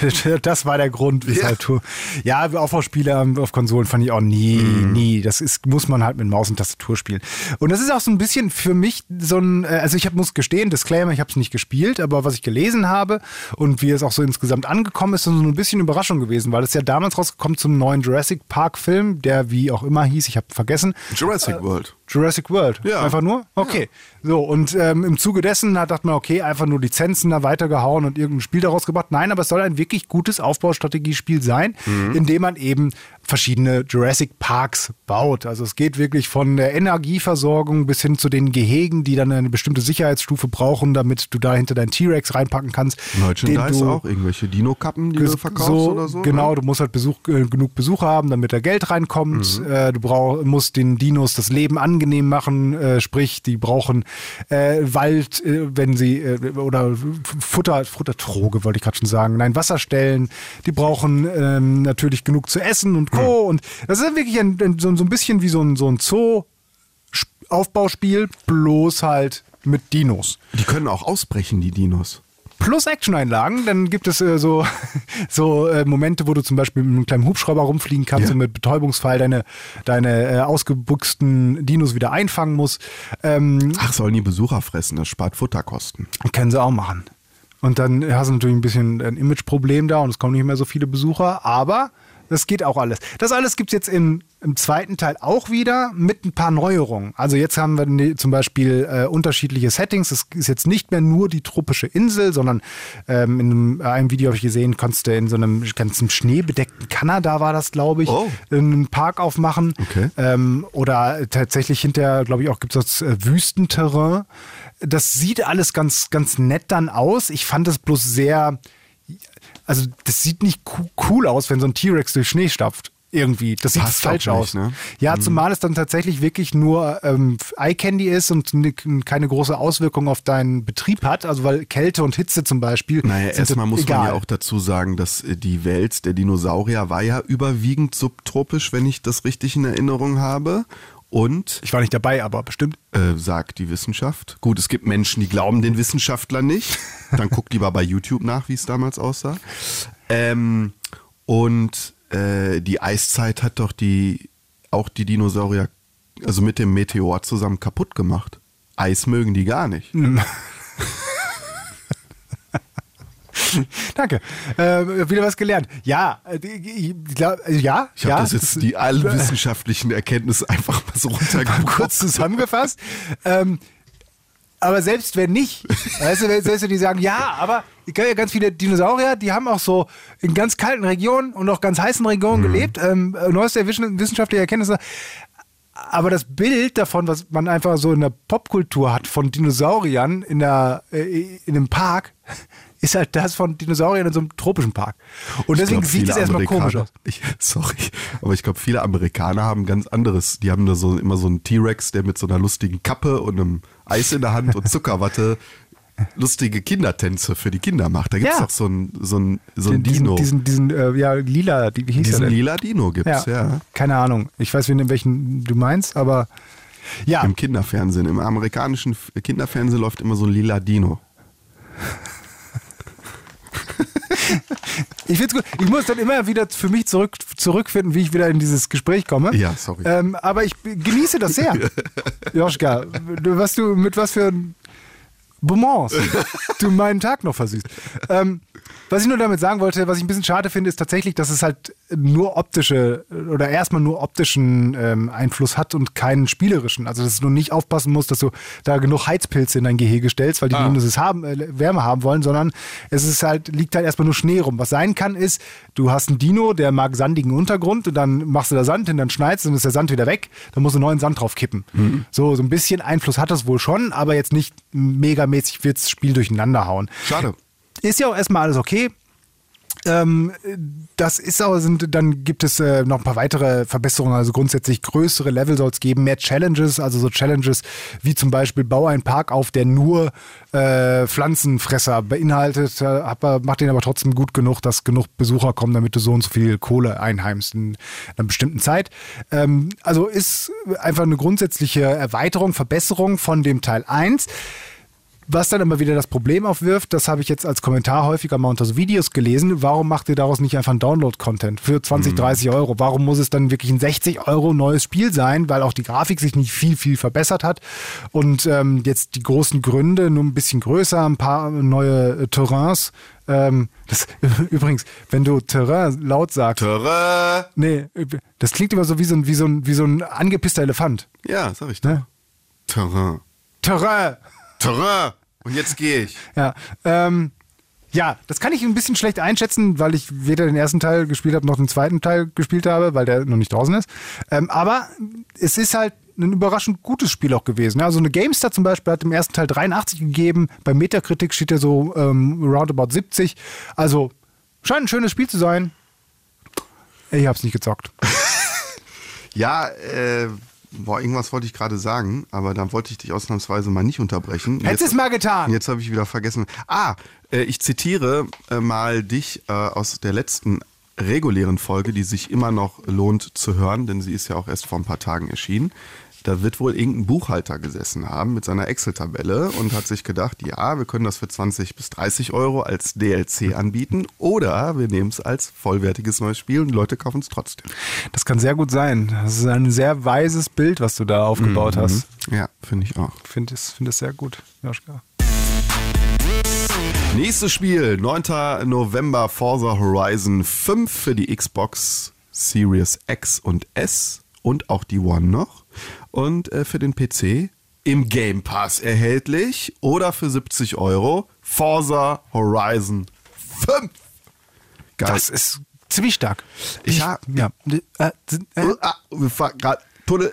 (laughs) das war der Grund, weshalb ja. du. Ja, Aufbauspiele auf Konsolen fand ich auch nie, mm. nie. Das ist, muss man halt mit Maus und Tastatur spielen. Und das ist auch so ein bisschen für mich so ein, äh, also ich hab, muss gestehen, Disclaimer, ich habe es nicht gespielt, aber was ich gelesen habe und wie es auch so insgesamt angekommen ist, ist so ein bisschen Überraschung gewesen, weil es ja damals rausgekommen zum neuen Jurassic Park Film, der wie auch immer hieß, ich habe vergessen. Jurassic äh, World. Jurassic World. Ja. Einfach nur? Okay. Ja. So, und ähm, im Zuge dessen hat dachte man, okay, einfach nur Lizenzen da weitergehauen und irgendein Spiel daraus gebracht. Nein, aber es soll ein wirklich gutes Aufbaustrategiespiel sein, mhm. in dem man eben verschiedene Jurassic Parks baut. Also es geht wirklich von der Energieversorgung bis hin zu den Gehegen, die dann eine bestimmte Sicherheitsstufe brauchen, damit du da hinter deinen T-Rex reinpacken kannst. Merchandise auch, irgendwelche Dino-Kappen, die du verkaufst so, oder so. Genau, ne? du musst halt Besuch, äh, genug Besucher haben, damit da Geld reinkommt. Mhm. Äh, du brauch, musst den Dinos das Leben angenehm machen, äh, sprich, die brauchen äh, Wald, äh, wenn sie, oder Futter, Futtertroge wollte ich gerade schon sagen, nein, Wasserstellen. Die brauchen ähm, natürlich genug zu essen und Co. Und das ist wirklich ein, ein, so, so, ein bisschen wie so ein, so ein Zoo-Aufbauspiel, bloß halt mit Dinos. Die können auch ausbrechen, die Dinos plus Action-Einlagen. Dann gibt es äh, so, (laughs) so äh, Momente, wo du zum Beispiel mit einem kleinen Hubschrauber rumfliegen kannst ja. und mit Betäubungsfall deine, deine äh, ausgebuchsten Dinos wieder einfangen musst. Ähm, Ach, sollen die Besucher fressen? Das spart Futterkosten. Können sie auch machen. Und dann hast du natürlich ein bisschen ein Imageproblem da und es kommen nicht mehr so viele Besucher, aber das geht auch alles. Das alles gibt es jetzt im, im, zweiten Teil auch wieder mit ein paar Neuerungen. Also jetzt haben wir ne, zum Beispiel äh, unterschiedliche Settings. Es ist jetzt nicht mehr nur die tropische Insel, sondern ähm, in einem, einem Video habe ich gesehen, konntest du in so einem ganzen schneebedeckten Kanada war das, glaube ich, oh. einen Park aufmachen. Okay. Ähm, oder tatsächlich hinterher, glaube ich, auch gibt es das äh, Wüstenterrain. Das sieht alles ganz, ganz nett dann aus. Ich fand es bloß sehr also das sieht nicht cool aus, wenn so ein T-Rex durch Schnee stapft. Irgendwie. Das sieht Passt falsch nicht, aus. Ne? Ja, mhm. zumal es dann tatsächlich wirklich nur ähm, Eye Candy ist und keine große Auswirkung auf deinen Betrieb hat. Also weil Kälte und Hitze zum Beispiel. Naja, erstmal muss egal. man ja auch dazu sagen, dass äh, die Welt der Dinosaurier war ja überwiegend subtropisch, wenn ich das richtig in Erinnerung habe. Und ich war nicht dabei, aber bestimmt. Äh, sagt die Wissenschaft. Gut, es gibt Menschen, die glauben den Wissenschaftlern nicht. Dann guckt lieber bei YouTube nach, wie es damals aussah. Ähm, und äh, die Eiszeit hat doch die auch die Dinosaurier, also mit dem Meteor zusammen kaputt gemacht. Eis mögen die gar nicht. (laughs) (laughs) Danke. Äh, wieder was gelernt. Ja, äh, glaub, also ja. Ich habe ja, das jetzt die allen (laughs) wissenschaftlichen Erkenntnisse einfach mal so runtergebracht. Kurz zusammengefasst. ähm, aber selbst wenn nicht, weißt du, selbst wenn die sagen, ja, aber ich kenne ja ganz viele Dinosaurier, die haben auch so in ganz kalten Regionen und auch ganz heißen Regionen mhm. gelebt. Ähm, neueste wissenschaftliche Erkenntnisse. Aber das Bild davon, was man einfach so in der Popkultur hat von Dinosauriern in, der, äh, in einem Park, ist halt das von Dinosauriern in so einem tropischen Park. Und deswegen glaub, sieht es erstmal komisch aus. (laughs) Ich, sorry, aber ich glaube, viele Amerikaner haben ganz anderes. Die haben da so immer so einen T-Rex, der mit so einer lustigen Kappe und einem Eis in der Hand und Zuckerwatte (laughs) lustige Kindertänze für die Kinder macht. Da gibt es ja. doch so einen so so ein diesen, Dino. Diesen, diesen, äh, ja, lila, wie hieß diesen lila Dino gibt es, ja. ja. Keine Ahnung. Ich weiß, nicht, welchen du meinst, aber ja. Im Kinderfernsehen, im amerikanischen Kinderfernsehen läuft immer so ein lila Dino. (laughs) ich finde es gut. Ich muss dann immer wieder für mich zurück, zurückfinden, wie ich wieder in dieses Gespräch komme. Ja, sorry. Ähm, aber ich genieße das sehr. (laughs) Joschka, was du mit was für Bonbons du meinen Tag noch versüßt. Ähm, was ich nur damit sagen wollte, was ich ein bisschen schade finde, ist tatsächlich, dass es halt nur optische oder erstmal nur optischen ähm, Einfluss hat und keinen spielerischen. Also dass du nicht aufpassen musst, dass du da genug Heizpilze in dein Gehege stellst, weil die ah. es haben, äh, Wärme haben wollen, sondern es ist halt, liegt halt erstmal nur Schnee rum. Was sein kann, ist, du hast einen Dino, der mag sandigen Untergrund und dann machst du da Sand hin, dann schneidest und ist der Sand wieder weg, dann musst du neuen Sand drauf kippen. Mhm. So, so ein bisschen Einfluss hat das wohl schon, aber jetzt nicht megamäßig wird das Spiel durcheinander hauen. Schade. Ist ja auch erstmal alles okay. Ähm, das ist aber, sind, dann gibt es äh, noch ein paar weitere Verbesserungen. Also grundsätzlich größere Level soll es geben, mehr Challenges, also so Challenges wie zum Beispiel Bau einen Park auf, der nur äh, Pflanzenfresser beinhaltet, äh, macht den aber trotzdem gut genug, dass genug Besucher kommen, damit du so und so viel Kohle einheimst in einer bestimmten Zeit. Ähm, also ist einfach eine grundsätzliche Erweiterung, Verbesserung von dem Teil 1. Was dann immer wieder das Problem aufwirft, das habe ich jetzt als Kommentar häufiger mal unter so Videos gelesen, warum macht ihr daraus nicht einfach ein Download-Content für 20, 30 mhm. Euro? Warum muss es dann wirklich ein 60 Euro neues Spiel sein, weil auch die Grafik sich nicht viel, viel verbessert hat und ähm, jetzt die großen Gründe nur ein bisschen größer, ein paar neue äh, Terrains, ähm, das, (laughs) übrigens, wenn du Terrain laut sagst. Terrain! Nee, das klingt immer so wie so ein, wie so ein, wie so ein angepisster Elefant. Ja, sag ich doch. Ne? Terrain. Terrain! Terrain! Und jetzt gehe ich. Ja, ähm, ja, das kann ich ein bisschen schlecht einschätzen, weil ich weder den ersten Teil gespielt habe noch den zweiten Teil gespielt habe, weil der noch nicht draußen ist. Ähm, aber es ist halt ein überraschend gutes Spiel auch gewesen. Also eine GameStar zum Beispiel hat im ersten Teil 83 gegeben, bei Metacritic steht er so ähm, roundabout 70. Also scheint ein schönes Spiel zu sein. Ich habe es nicht gezockt. (laughs) ja, äh, Boah, irgendwas wollte ich gerade sagen, aber dann wollte ich dich ausnahmsweise mal nicht unterbrechen. Hättest es mal getan. Jetzt habe ich wieder vergessen. Ah, äh, ich zitiere äh, mal dich äh, aus der letzten regulären Folge, die sich immer noch lohnt zu hören, denn sie ist ja auch erst vor ein paar Tagen erschienen. Da wird wohl irgendein Buchhalter gesessen haben mit seiner Excel-Tabelle und hat sich gedacht, ja, wir können das für 20 bis 30 Euro als DLC anbieten oder wir nehmen es als vollwertiges neues Spiel und Leute kaufen es trotzdem. Das kann sehr gut sein. Das ist ein sehr weises Bild, was du da aufgebaut mhm. hast. Ja, finde ich auch. Finde es find sehr gut, Joschka. Nächstes Spiel, 9. November, Forza Horizon 5 für die Xbox Series X und S und auch die One noch und äh, für den PC im Game Pass erhältlich oder für 70 Euro Forza Horizon 5. Geil. Das ist ziemlich stark. Ich, habe ja, äh, äh, äh. Tunnel.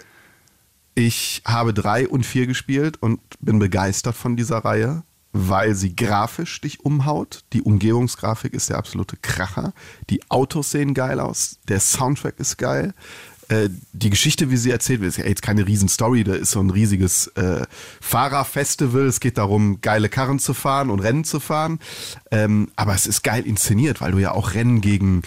Ich habe drei und vier gespielt und bin begeistert von dieser Reihe, weil sie grafisch dich umhaut. Die Umgebungsgrafik ist der absolute Kracher. Die Autos sehen geil aus. Der Soundtrack ist geil. Äh, die Geschichte, wie sie erzählt wird, ist ja jetzt keine Riesenstory, da ist so ein riesiges äh, Fahrerfestival. Es geht darum, geile Karren zu fahren und Rennen zu fahren. Ähm, aber es ist geil inszeniert, weil du ja auch Rennen gegen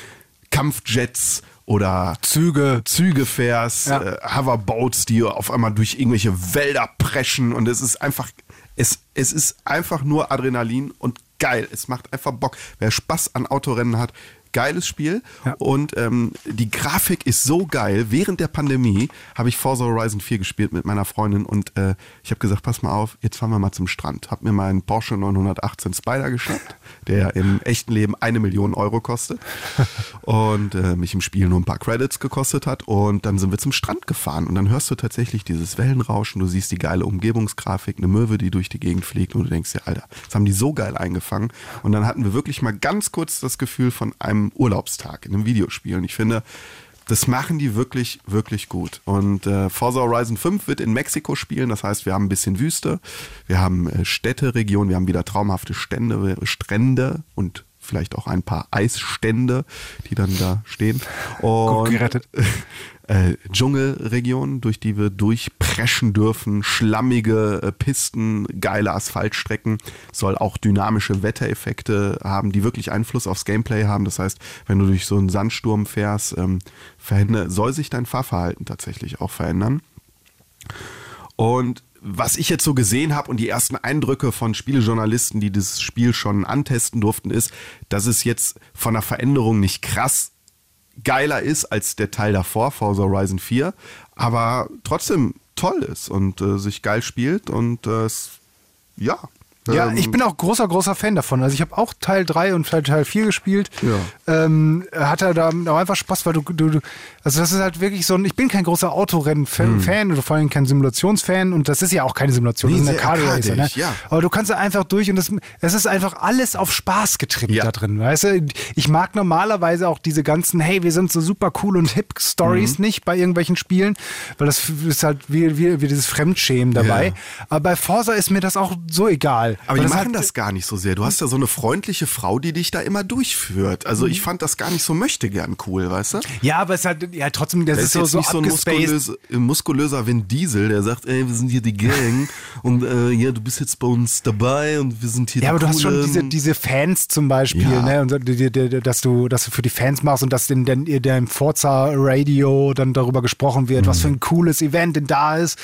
Kampfjets oder Züge, Züge fährst, ja. äh, Hoverboats, die auf einmal durch irgendwelche Wälder preschen und es ist einfach, es, es ist einfach nur Adrenalin und geil. Es macht einfach Bock. Wer Spaß an Autorennen hat, geiles Spiel ja. und ähm, die Grafik ist so geil. Während der Pandemie habe ich Forza Horizon 4 gespielt mit meiner Freundin und äh, ich habe gesagt, pass mal auf, jetzt fahren wir mal zum Strand. Hab mir meinen Porsche 918 Spider geschnappt, der im echten Leben eine Million Euro kostet (laughs) und äh, mich im Spiel nur ein paar Credits gekostet hat und dann sind wir zum Strand gefahren und dann hörst du tatsächlich dieses Wellenrauschen, du siehst die geile Umgebungsgrafik, eine Möwe, die durch die Gegend fliegt und du denkst dir, Alter, das haben die so geil eingefangen und dann hatten wir wirklich mal ganz kurz das Gefühl von einem einem Urlaubstag in einem Videospiel. Und ich finde, das machen die wirklich, wirklich gut. Und äh, Forza Horizon 5 wird in Mexiko spielen. Das heißt, wir haben ein bisschen Wüste, wir haben äh, Städteregionen, wir haben wieder traumhafte Stände, Strände und vielleicht auch ein paar Eisstände, die dann da stehen. Und gerettet. (laughs) Äh, Dschungelregion, durch die wir durchpreschen dürfen, schlammige äh, Pisten, geile Asphaltstrecken, soll auch dynamische Wettereffekte haben, die wirklich Einfluss aufs Gameplay haben. Das heißt, wenn du durch so einen Sandsturm fährst, ähm, soll sich dein Fahrverhalten tatsächlich auch verändern. Und was ich jetzt so gesehen habe und die ersten Eindrücke von Spielejournalisten, die das Spiel schon antesten durften, ist, dass es jetzt von der Veränderung nicht krass geiler ist als der Teil davor, Forza Horizon 4, aber trotzdem toll ist und äh, sich geil spielt und äh, ja, Ja, Ähm, ich bin auch großer, großer Fan davon. Also ich habe auch Teil 3 und Teil, Teil 4 gespielt. Ähm, hat er da auch einfach Spaß, weil du, du, du, also das ist halt wirklich so ein, ich bin kein großer Autorennen-Fan oder vor allem kein Simulationsfan und das ist ja auch keine Simulation, Nee, das ist eine sehr Kart Racer, ne? ja. Aber du kannst da einfach durch und das, es ist einfach alles auf Spaß getrimmt Ja. da drin, weißt du? Ich mag normalerweise auch diese ganzen, hey, wir sind so super cool und hip Stories Mhm. nicht bei irgendwelchen Spielen, weil das ist halt wie, wie, wie dieses Fremdschämen dabei. Ja. Aber bei Forza ist mir das auch so egal. Aber die das machen das gar nicht so sehr. Du hast ja so eine freundliche Frau, die dich da immer durchführt. Also Mhm. ich fand das gar nicht so möchte gern cool, weißt du? Ja, aber es halt, ja, trotzdem, das Der ist ist so, so nicht so ein abgespaced. muskulöser, muskulöser Vin Diesel, der sagt, ey, wir sind hier die Gang (laughs) und äh, ja, du bist jetzt bei uns dabei und wir sind hier Ja, aber du hast schon diese, diese Fans zum Beispiel, Ja. ne? Und dass du, dass du für die Fans machst und dass in, in, in dem Forza Radio dann darüber gesprochen wird, was für ein cooles Event denn da ist.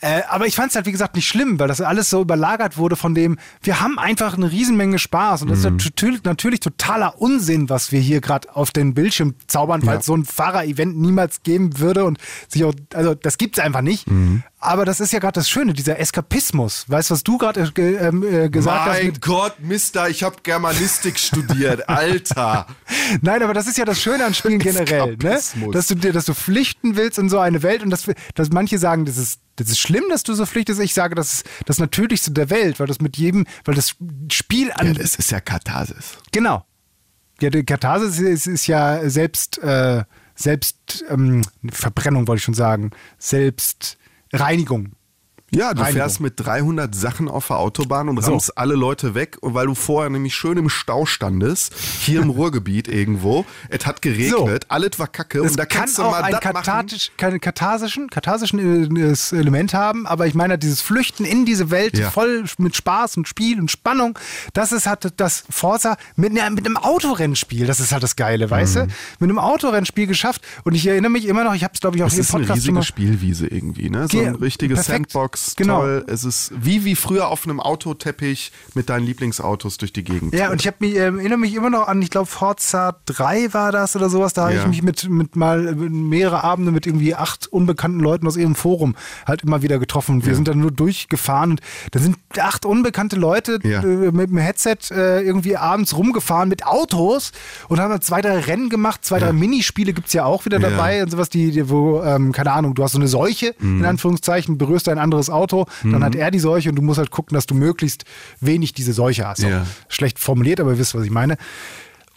Äh, aber ich fand es halt, wie gesagt, nicht schlimm, weil das alles so überlagert wurde von dem, wir haben einfach eine Riesenmenge Spaß. Und das ist natürlich, natürlich totaler Unsinn, was wir hier gerade auf den Bildschirm zaubern, weil Ja. so ein Fahrer-Event niemals geben würde und sich auch, also das gibt's einfach nicht. Aber das ist ja gerade das Schöne, dieser Eskapismus. Weißt du, was du gerade äh, ähm, äh, gesagt hast? Mein Gott, Mister, ich habe Germanistik studiert, (laughs) Alter. Nein, aber das ist ja das Schöne an Spielen generell, ne? Dass du dir, dass du flüchten willst in so eine Welt und dass, dass manche sagen, das ist, das ist schlimm, dass du so flüchtest. Ich sage, das ist das Natürlichste der Welt, weil das mit jedem, weil das Spiel an, Ja, das ist ja Katharsis. genau. Ja, die Katharsis ist, ist ja selbst, äh, selbst ähm, Verbrennung wollte ich schon sagen, Selbstreinigung. Ja, du Reinigung. fährst mit 300 Sachen auf der Autobahn und So. rammst alle Leute weg, weil du vorher nämlich schön im Stau standest, hier im (laughs) Ruhrgebiet irgendwo. Es hat geregnet, alles war kacke Es und da kann kannst du mal ein das machen. kathartisch, kein katharsischen, katharsischen äh, das Element haben, aber ich meine dieses Flüchten in diese Welt Ja. voll mit Spaß und Spiel und Spannung, das ist halt das Forza mit, einer- mit einem Autorennspiel, das ist halt das Geile, weißt Mhm. du? Mit einem Autorennspiel geschafft und ich erinnere mich immer noch, ich habe es glaube ich auch hier im ist eine Podcast riesige Spielwiese irgendwie, ne? So ein richtiges perfekt. Sandbox, Genau. toll. Es ist wie wie früher auf einem Autoteppich mit deinen Lieblingsautos durch die Gegend. Ja, und ich habe mich, äh, erinnere mich immer noch an, ich glaube, Forza 3 war das oder sowas. Da habe Ja. ich mich mit, mit mal äh, mehrere Abende mit irgendwie acht unbekannten Leuten aus ihrem Forum halt immer wieder getroffen. Wir sind dann nur durchgefahren und da sind acht unbekannte Leute Ja. äh, mit dem Headset äh, irgendwie abends rumgefahren mit Autos und haben dann zwei, drei Rennen gemacht, zwei, drei Minispiele gibt's ja auch wieder Ja. dabei und sowas, die, die wo, ähm, keine Ahnung, du hast so eine Seuche, Mhm. in Anführungszeichen, berührst ein anderes Auto, dann hat er die Seuche und du musst halt gucken, dass du möglichst wenig diese Seuche hast. Ja. schlecht formuliert, aber ihr wisst, was ich meine.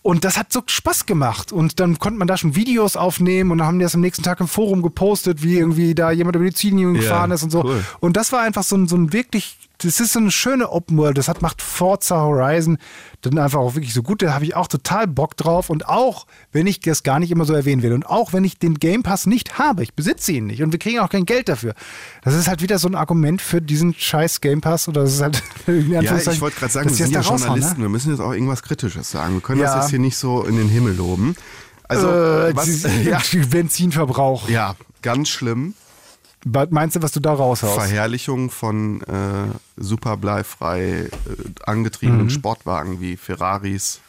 Und das hat so Spaß gemacht. Und dann konnte man da schon Videos aufnehmen und dann haben die das am nächsten Tag im Forum gepostet, wie irgendwie da jemand über die Ziellinie Ja, gefahren ist und so. cool. Und das war einfach so ein, so ein wirklich, das ist so eine schöne Open World. Das hat, macht Forza Horizon dann einfach auch wirklich so gut. Da habe ich auch total Bock drauf. Und auch, wenn ich das gar nicht immer so erwähnen will und auch wenn ich den Game Pass nicht habe, ich besitze ihn nicht und wir kriegen auch kein Geld dafür. Das ist halt wieder so ein Argument für diesen scheiß Game Pass oder das ist halt (laughs) Ja, ich wollte gerade sagen, wir sind ja Journalisten, Ne? wir müssen jetzt auch irgendwas Kritisches sagen. Wir können Ja. das jetzt hier nicht so in den Himmel loben. Also, äh, was, (laughs) ja, Benzinverbrauch. ja, ganz schlimm. Was Meinst du, was du da raushaust? Verherrlichung von äh, super bleifrei äh, angetriebenen Mhm. Sportwagen wie Ferraris,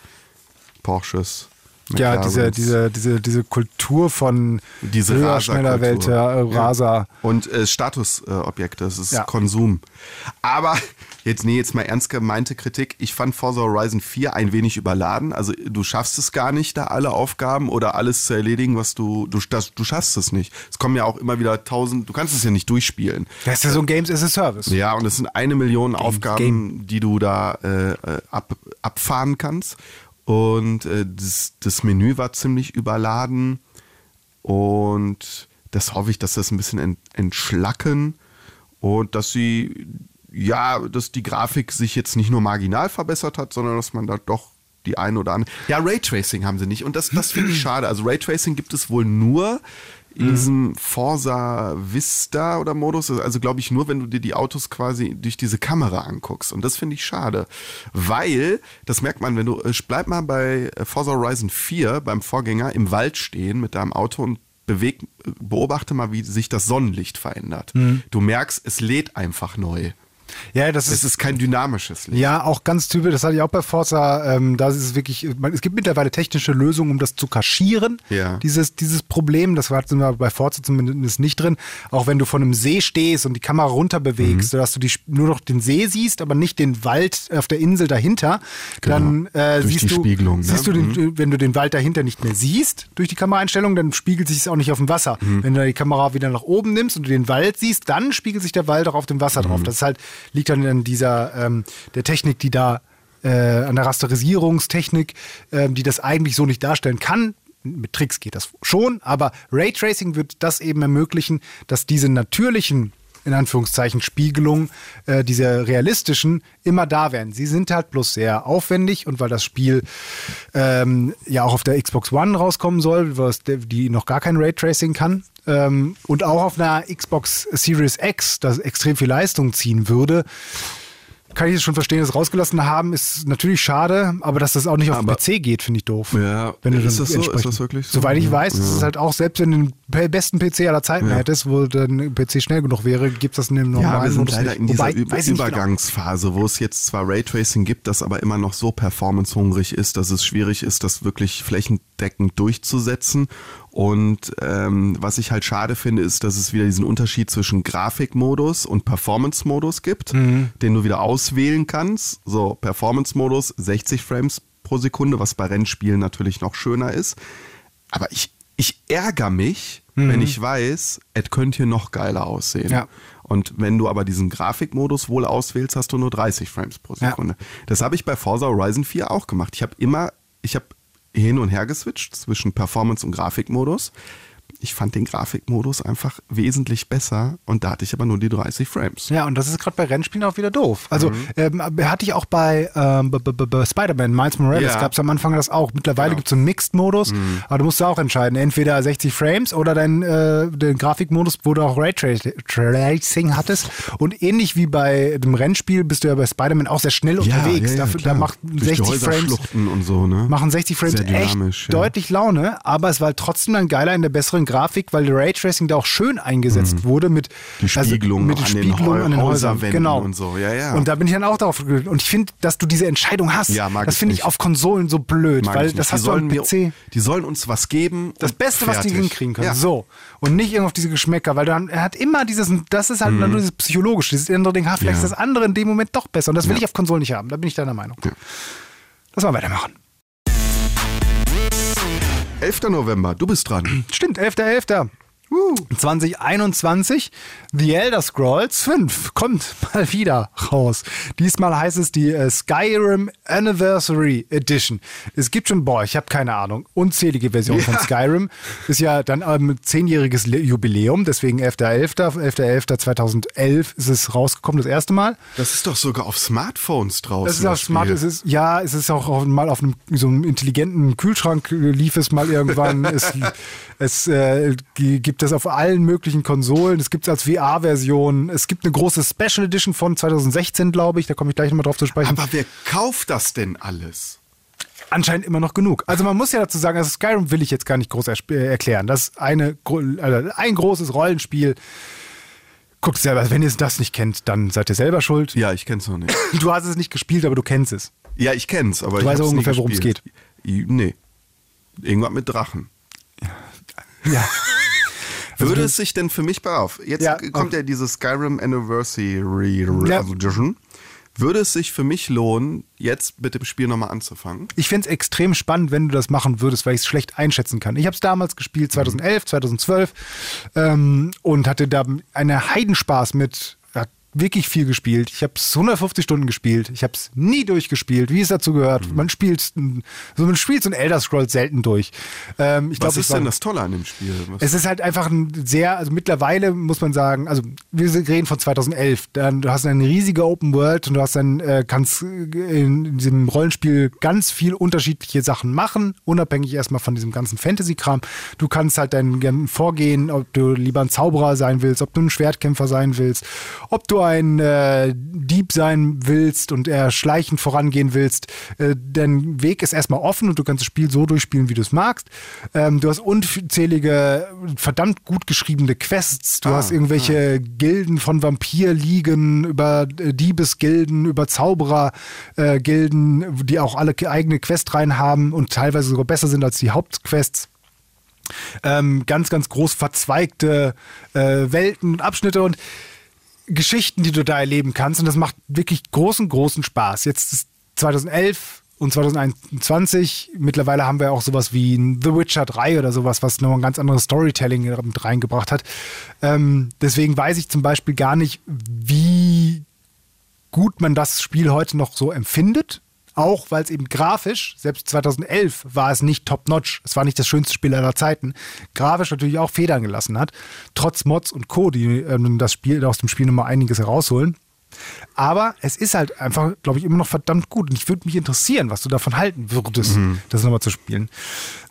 Porsches. Ja, diese, diese, diese, diese Kultur von Diese höher, schneller Welt, ja, äh, Raser. Und äh, Statusobjekte, es ist Ja. Konsum. Aber jetzt, nee, jetzt mal ernst gemeinte Kritik. Ich fand Forza Horizon 4 ein wenig überladen. Also du schaffst es gar nicht, da alle Aufgaben oder alles zu erledigen, was du, du, das, du schaffst es nicht. Es kommen ja auch immer wieder tausend, du kannst es ja nicht durchspielen. Das ist ja so ein Games as a Service. Ja, und es sind eine Million Aufgaben, Game. die du da äh, äh, ab, abfahren kannst. Und äh, das, das Menü war ziemlich überladen. Und das hoffe ich, dass das ein bisschen ent, entschlacken und dass sie, ja, dass die Grafik sich jetzt nicht nur marginal verbessert hat, sondern dass man da doch die ein oder andere. Ja, Raytracing haben sie nicht und das, das finde ich schade. Also Raytracing gibt es wohl nur in diesem Forza Vista oder Modus, also glaube ich nur, wenn du dir die Autos quasi durch diese Kamera anguckst. Und das finde ich schade, weil, das merkt man, wenn du, äh, bleib mal bei äh, Forza Horizon 4, beim Vorgänger, im Wald stehen mit deinem Auto und beweg, beobachte mal, wie sich das Sonnenlicht verändert. Du merkst, es lädt einfach neu. Ja, das Es ist, ist kein dynamisches Licht. ja auch ganz typisch, das hatte ich auch bei Forza, ähm, da ist es wirklich, man, es gibt mittlerweile technische Lösungen, um das zu kaschieren, Ja. dieses, dieses Problem, das hatten wir bei Forza zumindest nicht drin, auch wenn du vor einem See stehst und die Kamera runter bewegst, sodass du die, nur noch den See siehst, aber nicht den Wald auf der Insel dahinter, dann äh, siehst du, ne? siehst du den, wenn du den Wald dahinter nicht mehr siehst durch die Kameraeinstellung, dann spiegelt sich es auch nicht auf dem Wasser. Wenn du die Kamera wieder nach oben nimmst und du den Wald siehst, dann spiegelt sich der Wald auch auf dem Wasser drauf. Das ist halt, liegt dann an dieser ähm, der Technik, die da äh, an der Rasterisierungstechnik, ähm, die das eigentlich so nicht darstellen kann. Mit Tricks geht das schon, aber Raytracing wird das eben ermöglichen, dass diese natürlichen in Anführungszeichen Spiegelungen, äh, diese realistischen, immer da wären. Sie sind halt bloß sehr aufwendig und weil das Spiel ähm, ja auch auf der Xbox One rauskommen soll, was die noch gar kein Raytracing kann, ähm, und auch auf einer Xbox Series X, das extrem viel Leistung ziehen würde, kann ich es schon verstehen, das rausgelassen haben, ist natürlich schade, aber dass das auch nicht auf Aber- PC geht, finde ich doof. Ja, wenn du ist das so? Ist das wirklich so? Soweit ich Ja, weiß, ist ja. es halt auch, selbst wenn du den besten PC aller Zeiten Ja. hättest, wo dein PC schnell genug wäre, gibt es das in dem normalen Ja, wir sind Modus leider nicht. in dieser Wobei, Über genau. Übergangsphase, wo es jetzt zwar Raytracing gibt, das aber immer noch so performancehungrig ist, dass es schwierig ist, das wirklich flächendeckend durchzusetzen. Und ähm, was ich halt schade finde, ist, dass es wieder diesen Unterschied zwischen Grafikmodus und Performance-Modus gibt, Mhm. den du wieder auswählen kannst. So, Performance-Modus 60 Frames pro Sekunde, was bei Rennspielen natürlich noch schöner ist. Aber ich, ich ärgere mich, wenn ich weiß, es könnte hier noch geiler aussehen. Mhm. Ja. Und wenn du aber diesen Grafikmodus wohl auswählst, hast du nur 30 Frames pro Ja. Sekunde. Das habe ich bei Forza Horizon 4 auch gemacht. Ich habe immer, ich habe hin und her geswitcht zwischen Performance und Grafikmodus. Ich fand den Grafikmodus einfach wesentlich besser und da hatte ich aber nur die 30 Frames. Ja, und das ist gerade bei Rennspielen auch wieder doof. Also Mhm. ähm, hatte ich auch bei, ähm, Spider-Man, Miles Morales, Ja. gab es am Anfang das auch. Mittlerweile Genau. gibt es einen Mixed-Modus, aber du musst da auch entscheiden, entweder 60 Frames oder dein, äh, den Grafikmodus, wo du auch Raytracing hattest. Und ähnlich wie bei dem Rennspiel bist du ja bei Spider-Man auch sehr schnell unterwegs. Dafür, da klar. macht Durch die 60 Frames so, ne? machen 60 Frames echt ja. deutlich Laune, aber es war trotzdem dann geiler in der besseren Grafik, weil Raytracing da auch schön eingesetzt wurde mit Mhm. Die Spiegelung mit den an den Spiegelungen Häu- an den Häusern genau. und so. Ja, ja. Und da bin ich dann auch darauf und ich finde, dass du diese Entscheidung hast. Ja, das finde ich auf Konsolen so blöd, Mag weil das Die hast du am PC. Die sollen uns was geben. Das Beste, was die fertig. hinkriegen können. Ja. So. Und nicht irgendwie auf diese Geschmäcker, weil dann, er hat immer dieses, das ist halt nur dieses psychologisch, dieses andere Ding, ha, vielleicht Mhm. Ist das andere in dem Moment doch besser. Und das will ich auf Konsolen nicht haben. Da bin ich deiner Meinung. Lass mal weitermachen. 11. November, du bist dran. Stimmt, 11.11. 2021, The Elder Scrolls 5 kommt (laughs) mal wieder raus. Diesmal heißt es die äh, Skyrim Anniversary Edition. Es gibt schon, boah, ich habe keine Ahnung, unzählige Versionen von Ja. Skyrim. Ist ja dann ähm, zehnjähriges Jubiläum, deswegen 11.11. 11.11.2011 ist es rausgekommen, das erste Mal. Das ist doch sogar auf Smartphones draußen. Das ist auch smart, es ist, ja, es ist auch auf, mal auf einem, so einem intelligenten Kühlschrank lief es mal irgendwann. (laughs) es es äh, gi- gibt es auf allen möglichen Konsolen. Es gibt es als VR-Version. Es gibt eine große Special Edition von 2016, glaube ich. Da komme ich gleich nochmal drauf zu sprechen. Aber wer kauft das denn alles? Anscheinend immer noch genug. Also man muss ja dazu sagen, also Skyrim will ich jetzt gar nicht groß äh, erklären. Das ist eine, also ein großes Rollenspiel. Guckt selber, wenn ihr das nicht kennt, dann seid ihr selber schuld. Ja, ich kenn's noch nicht. (laughs) Du hast es nicht gespielt, aber du kennst es. Ja, ich kenn's, aber Du ich hab's auch ungefähr, worum es. I- Nee. Irgendwas mit Drachen. Ja. Würde es sich denn für mich, auf, jetzt Ja, kommt ja diese Skyrim Anniversary Ja. Edition. Würde es sich für mich lohnen, jetzt mit dem Spiel nochmal anzufangen? Ich fände es extrem spannend, wenn du das machen würdest, weil ich es schlecht einschätzen kann. Ich habe es damals gespielt, 2011, 2012 ähm, und hatte da einen Heidenspaß mit. Wirklich viel gespielt. Ich habe es 150 Stunden gespielt. Ich habe es nie durchgespielt, wie es dazu gehört. Mhm. Man spielt so man spielt so ein Elder Scrolls selten durch. Ähm, ich Was glaub, ist denn das Tolle an dem Spiel? Was es ist halt einfach ein sehr, also mittlerweile muss man sagen, also wir reden von 2011, dann, du hast eine riesige Open World und du hast dann, äh, kannst in diesem Rollenspiel ganz viel unterschiedliche Sachen machen, unabhängig erstmal von diesem ganzen Fantasy-Kram. Du kannst halt dein Vorgehen, ob du lieber ein Zauberer sein willst, ob du ein Schwertkämpfer sein willst, ob du ein äh, Dieb sein willst und eher schleichend vorangehen willst, äh, dein Weg ist erstmal offen und du kannst das Spiel so durchspielen, wie du es magst. Ähm, du hast unzählige, verdammt gut geschriebene Quests. Du Ah, hast irgendwelche Gilden von Vampirligen über äh, Diebesgilden, über Zauberergilden, die auch alle eigene Questreihen haben und teilweise sogar besser sind als die Hauptquests ähm, ganz, ganz groß verzweigte äh, Welten und Abschnitte und Geschichten, die du da erleben kannst. Und das macht wirklich großen, großen Spaß. Jetzt ist 2011 und 2021. Mittlerweile haben wir auch sowas wie The Witcher 3 oder sowas, was noch ein ganz anderes Storytelling mit reingebracht hat. Ähm, deswegen weiß ich zum Beispiel gar nicht, wie gut man das Spiel heute noch so empfindet. Auch weil es eben grafisch, selbst 2011 war es nicht top-notch. Es war nicht das schönste Spiel aller Zeiten. Grafisch natürlich auch Federn gelassen hat. Trotz Mods und Co., die ähm, das Spiel aus dem Spiel nochmal einiges herausholen. Aber es ist halt einfach, glaube ich, immer noch verdammt gut. Und ich würde mich interessieren, was du davon halten würdest, das nochmal zu spielen.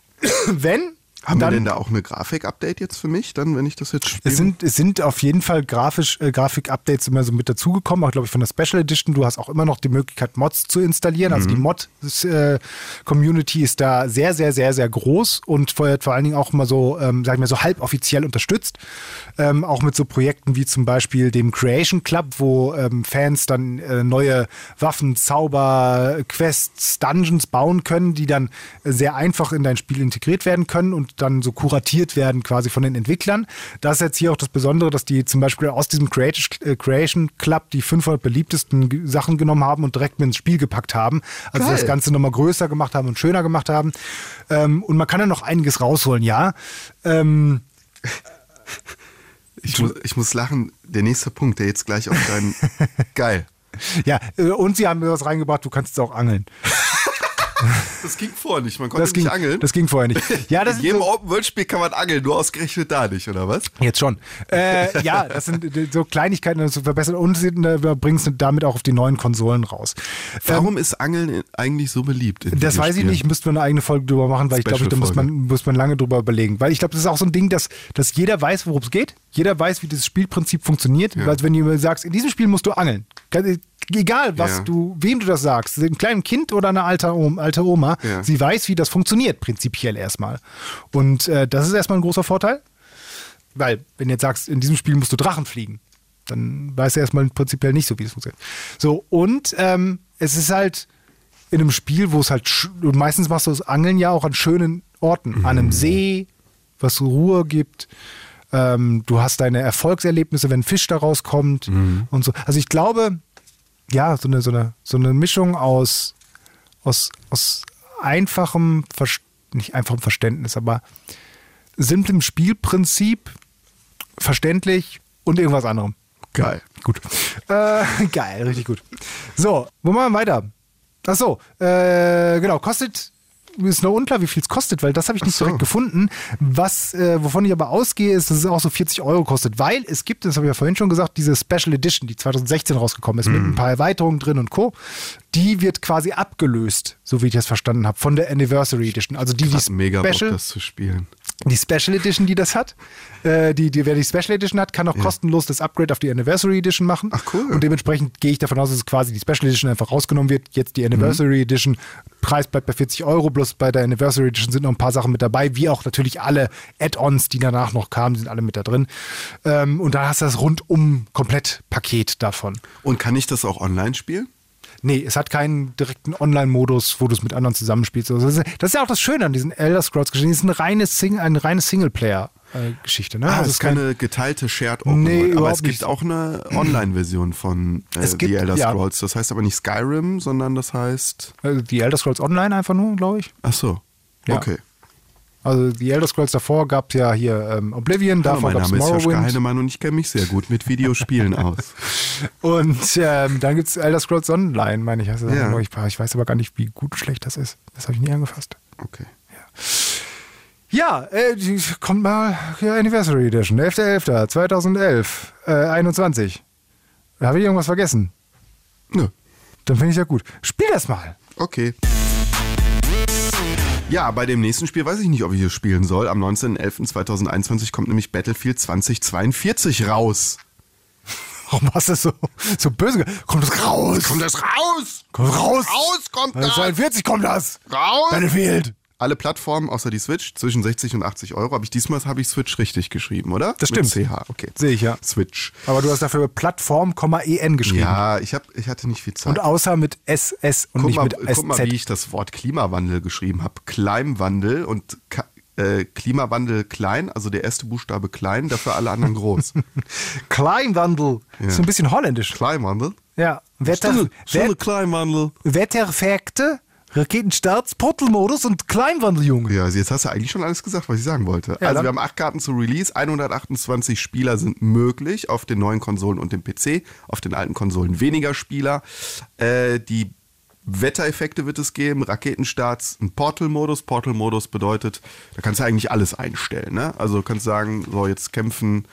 (clears throat) Wenn. Haben dann, wir denn da auch eine Grafik-Update jetzt für mich, dann, wenn ich das jetzt spiele? es sind, es sind auf jeden Fall grafisch, äh, Grafik-Updates immer so mit dazugekommen, auch glaube ich von der Special Edition. Du hast auch immer noch die Möglichkeit, Mods zu installieren. Also die Mod-Community ist da sehr, sehr, sehr, sehr groß und vor, vor allen Dingen auch immer so, ähm, sagen wir so halboffiziell unterstützt. Ähm, auch mit so Projekten wie zum Beispiel dem Creation Club, wo ähm, Fans dann äh, neue Waffen, Zauber, Quests, Dungeons bauen können, die dann äh, sehr einfach in dein Spiel integriert werden können und dann so kuratiert werden quasi von den Entwicklern. Das ist jetzt hier auch das Besondere, dass die zum Beispiel aus diesem äh, Creation Club die 500 beliebtesten Sachen genommen haben und direkt mit ins Spiel gepackt haben. Also Geil. das Ganze nochmal größer gemacht haben und schöner gemacht haben. Ähm, und man kann da noch einiges rausholen, ja. Ähm, (laughs) ich, muss, ich muss lachen. Der nächste Punkt, der jetzt gleich auf deinen. (laughs) Geil. ja, äh, und sie haben mir was reingebracht, du kannst es auch angeln. (laughs) Das ging vorher nicht. Man konnte Das ging, nicht angeln. das ging vorher nicht. Ja, das In jedem so, Open-World-Spiel kann man angeln, nur ausgerechnet da nicht, oder was? Jetzt schon. Äh, (laughs) ja, das sind äh, so Kleinigkeiten das zu verbessern und äh, bringen es damit auch auf die neuen Konsolen raus. Warum ist Angeln eigentlich so beliebt? Das weiß ich nicht, müsste man eine eigene Folge drüber machen, weil ich glaube, da muss man, muss man lange drüber überlegen. Weil ich glaube, das ist auch so ein Ding, dass, dass jeder weiß, worum es geht. Jeder weiß, wie dieses Spielprinzip funktioniert. Ja. Weil wenn du sagst, in diesem Spiel musst du angeln. Egal, was Ja. du, wem du das sagst, ein kleines Kind oder eine alte, Om, alte Oma, Ja. sie weiß, wie das funktioniert, prinzipiell erstmal. Und äh, das ist erstmal ein großer Vorteil. Weil, wenn du jetzt sagst, in diesem Spiel musst du Drachen fliegen, dann weiß er erstmal prinzipiell nicht so, wie es funktioniert. So, und ähm, es ist halt in einem Spiel, wo es halt, und meistens machst du das Angeln ja auch an schönen Orten, an einem See, was Ruhe gibt. Ähm, du hast deine Erfolgserlebnisse, wenn ein Fisch da rauskommt und so. Also ich glaube, ja, so eine, so eine, so eine Mischung aus, aus, aus einfachem, nicht einfachem Verständnis, aber simplem Spielprinzip, verständlich und irgendwas anderem. Geil. Gut. Äh, (laughs) geil, richtig gut. So, wo machen wir weiter? Ach so, äh, genau, kostet, ist noch unklar, wie viel es kostet, weil das habe ich nicht so. direkt gefunden. Was, äh, wovon ich aber ausgehe, ist, dass es auch so 40 Euro kostet, weil es gibt, das habe ich ja vorhin schon gesagt, diese Special Edition, die 2016 rausgekommen ist, Mhm. mit ein paar Erweiterungen drin und Co. Die wird quasi abgelöst, so wie ich das verstanden habe, von der Anniversary Edition. Also die, die Hat mega Bock, Special, das zu spielen. Die Special Edition, die das hat. Äh, die, die, wer die Special Edition hat, kann auch kostenlos das Upgrade auf die Anniversary Edition machen. Ach, cool. Und dementsprechend gehe ich davon aus, dass quasi die Special Edition einfach rausgenommen wird. Jetzt die Anniversary Mhm. Edition. Preis bleibt bei 40 Euro, bloß bei der Anniversary Edition sind noch ein paar Sachen mit dabei, wie auch natürlich alle Add-ons, die danach noch kamen, sind alle mit da drin. Ähm, und da hast du das rundum Komplettpaket davon. Und kann ich das auch online spielen? Nee, es hat keinen direkten Online-Modus, wo du es mit anderen zusammenspielst. Also das, ist, das ist ja auch das Schöne an diesen Elder Scrolls-Geschichten. Es ist eine reine, Sing eine reine Singleplayer-Geschichte. Ne? Ah, Also es ist keine geteilte Shared Open Nee, World. Aber es gibt nicht. auch eine Online-Version von äh, Es gibt- The Elder ja. Scrolls. Das heißt aber nicht Skyrim, sondern das heißt. Also die Elder Scrolls Online einfach nur, glaube ich. Ach so. Ja. Okay. Also die Elder Scrolls davor gab es ja hier ähm, Oblivion, davor mein gab es Name ist Joschka Morrowind. Heinemann und ich kenne mich sehr gut mit Videospielen aus. (laughs) Und ähm, dann gibt es Elder Scrolls Online, meine ich. Also, Ja. ich. Ich weiß aber gar nicht, wie gut oder schlecht das ist. Das habe ich nie angefasst. Okay. Ja, äh, kommt mal hier Anniversary Edition, 11.11.2011, äh, 21. Habe ich irgendwas vergessen? Nö. Dann finde ich ja gut. Spiel das mal. Okay. Ja, bei dem nächsten Spiel weiß ich nicht, ob ich es spielen soll. Am 19.11.2021 kommt nämlich Battlefield 2042 raus. Warum hast du so, so böse? Kommt das raus? Kommt das raus? Kommt raus? Raus kommt das! 42 kommt das! Raus! Battlefield! Alle Plattformen außer die Switch zwischen 60 und 80 Euro. Aber ich diesmal habe ich Switch richtig geschrieben, oder? Das Mit stimmt. CH, okay. Sehe ich, ja. Switch. Aber du hast dafür Plattform,en geschrieben. Ja, ich, hab, ich hatte nicht viel Zeit. Und außer mit SS und guck, nicht mal, mit guck mal, wie SZ. ich das Wort Klimawandel geschrieben habe. Klimawandel und Ka äh, Klimawandel klein, also der erste Buchstabe klein, dafür alle anderen groß. (laughs) Kleinwandel. Ist so ein bisschen holländisch. Klimawandel? Ja. Wetter, Wet Klimawandel. Wettereffekte, Raketenstarts, Portalmodus und Kleinwandel, Junge. Ja, also jetzt hast du eigentlich schon alles gesagt, was ich sagen wollte. Ja, also dann- wir haben acht Karten zu Release, 128 Spieler sind möglich auf den neuen Konsolen und dem PC, auf den alten Konsolen weniger Spieler. Äh, die Wettereffekte wird es geben, Raketenstarts, ein Portal-Modus. Portal-Modus bedeutet, da kannst du eigentlich alles einstellen. Ne? Also du kannst sagen, so jetzt kämpfen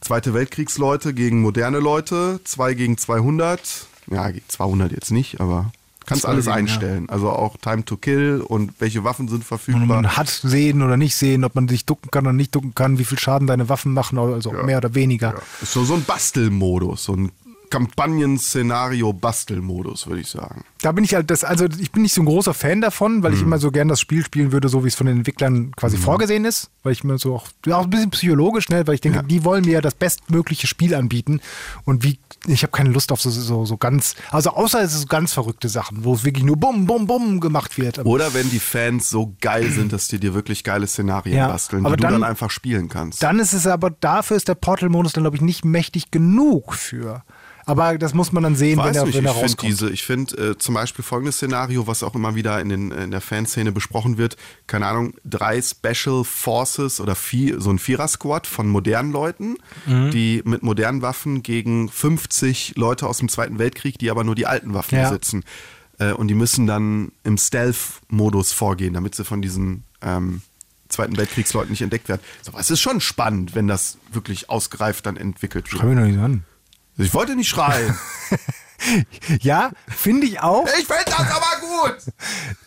Zweite Weltkriegsleute gegen moderne Leute, 2 gegen 200. Ja, gegen 200 jetzt nicht, aber kannst alles ja. einstellen. Also auch Time to Kill und welche Waffen sind Und verfügbar. man hat sehen oder nicht sehen, ob man sich ducken kann oder nicht ducken kann, wie viel Schaden deine Waffen machen, also mehr oder weniger. Ja. Ist so, so ein Bastelmodus, so ein Kampagnen-Szenario-Bastelmodus, würde ich sagen. Da bin ich halt das, also ich bin nicht so ein großer Fan davon, weil ich immer so gern das Spiel spielen würde, so wie es von den Entwicklern quasi vorgesehen ist, weil ich mir so auch, ja, auch ein bisschen psychologisch, ne, weil ich denke, Ja. die wollen mir ja das bestmögliche Spiel anbieten und wie, ich habe keine Lust auf so, so, so ganz, also außer es ist so ganz verrückte Sachen, wo es wirklich nur bum, bum, bum gemacht wird. Aber Oder wenn die Fans so geil sind, dass die dir wirklich geile Szenarien Ja, basteln, aber die du dann- dann einfach spielen kannst. Dann ist es aber, dafür ist der Portal-Modus dann, glaube ich, nicht mächtig genug für. Aber das muss man dann sehen, wenn Weiß er, nicht, wenn er ich finde rauskommt. diese, ich finde äh, zum Beispiel folgendes Szenario, was auch immer wieder in, den, in der Fanszene besprochen wird, keine Ahnung, drei Special Forces oder vier, so ein Vierer-Squad von modernen Leuten, Mhm. die mit modernen Waffen gegen 50 Leute aus dem Zweiten Weltkrieg, die aber nur die alten Waffen Ja. besitzen. Äh, und die müssen dann im Stealth-Modus vorgehen, damit sie von diesen ähm, Zweiten Weltkriegsleuten nicht entdeckt werden. So, es ist schon spannend, wenn das wirklich ausgereift dann entwickelt wird. Schau mir doch nicht an. Ich wollte nicht schreien. (laughs) Ja, finde ich auch. ich finde das aber gut.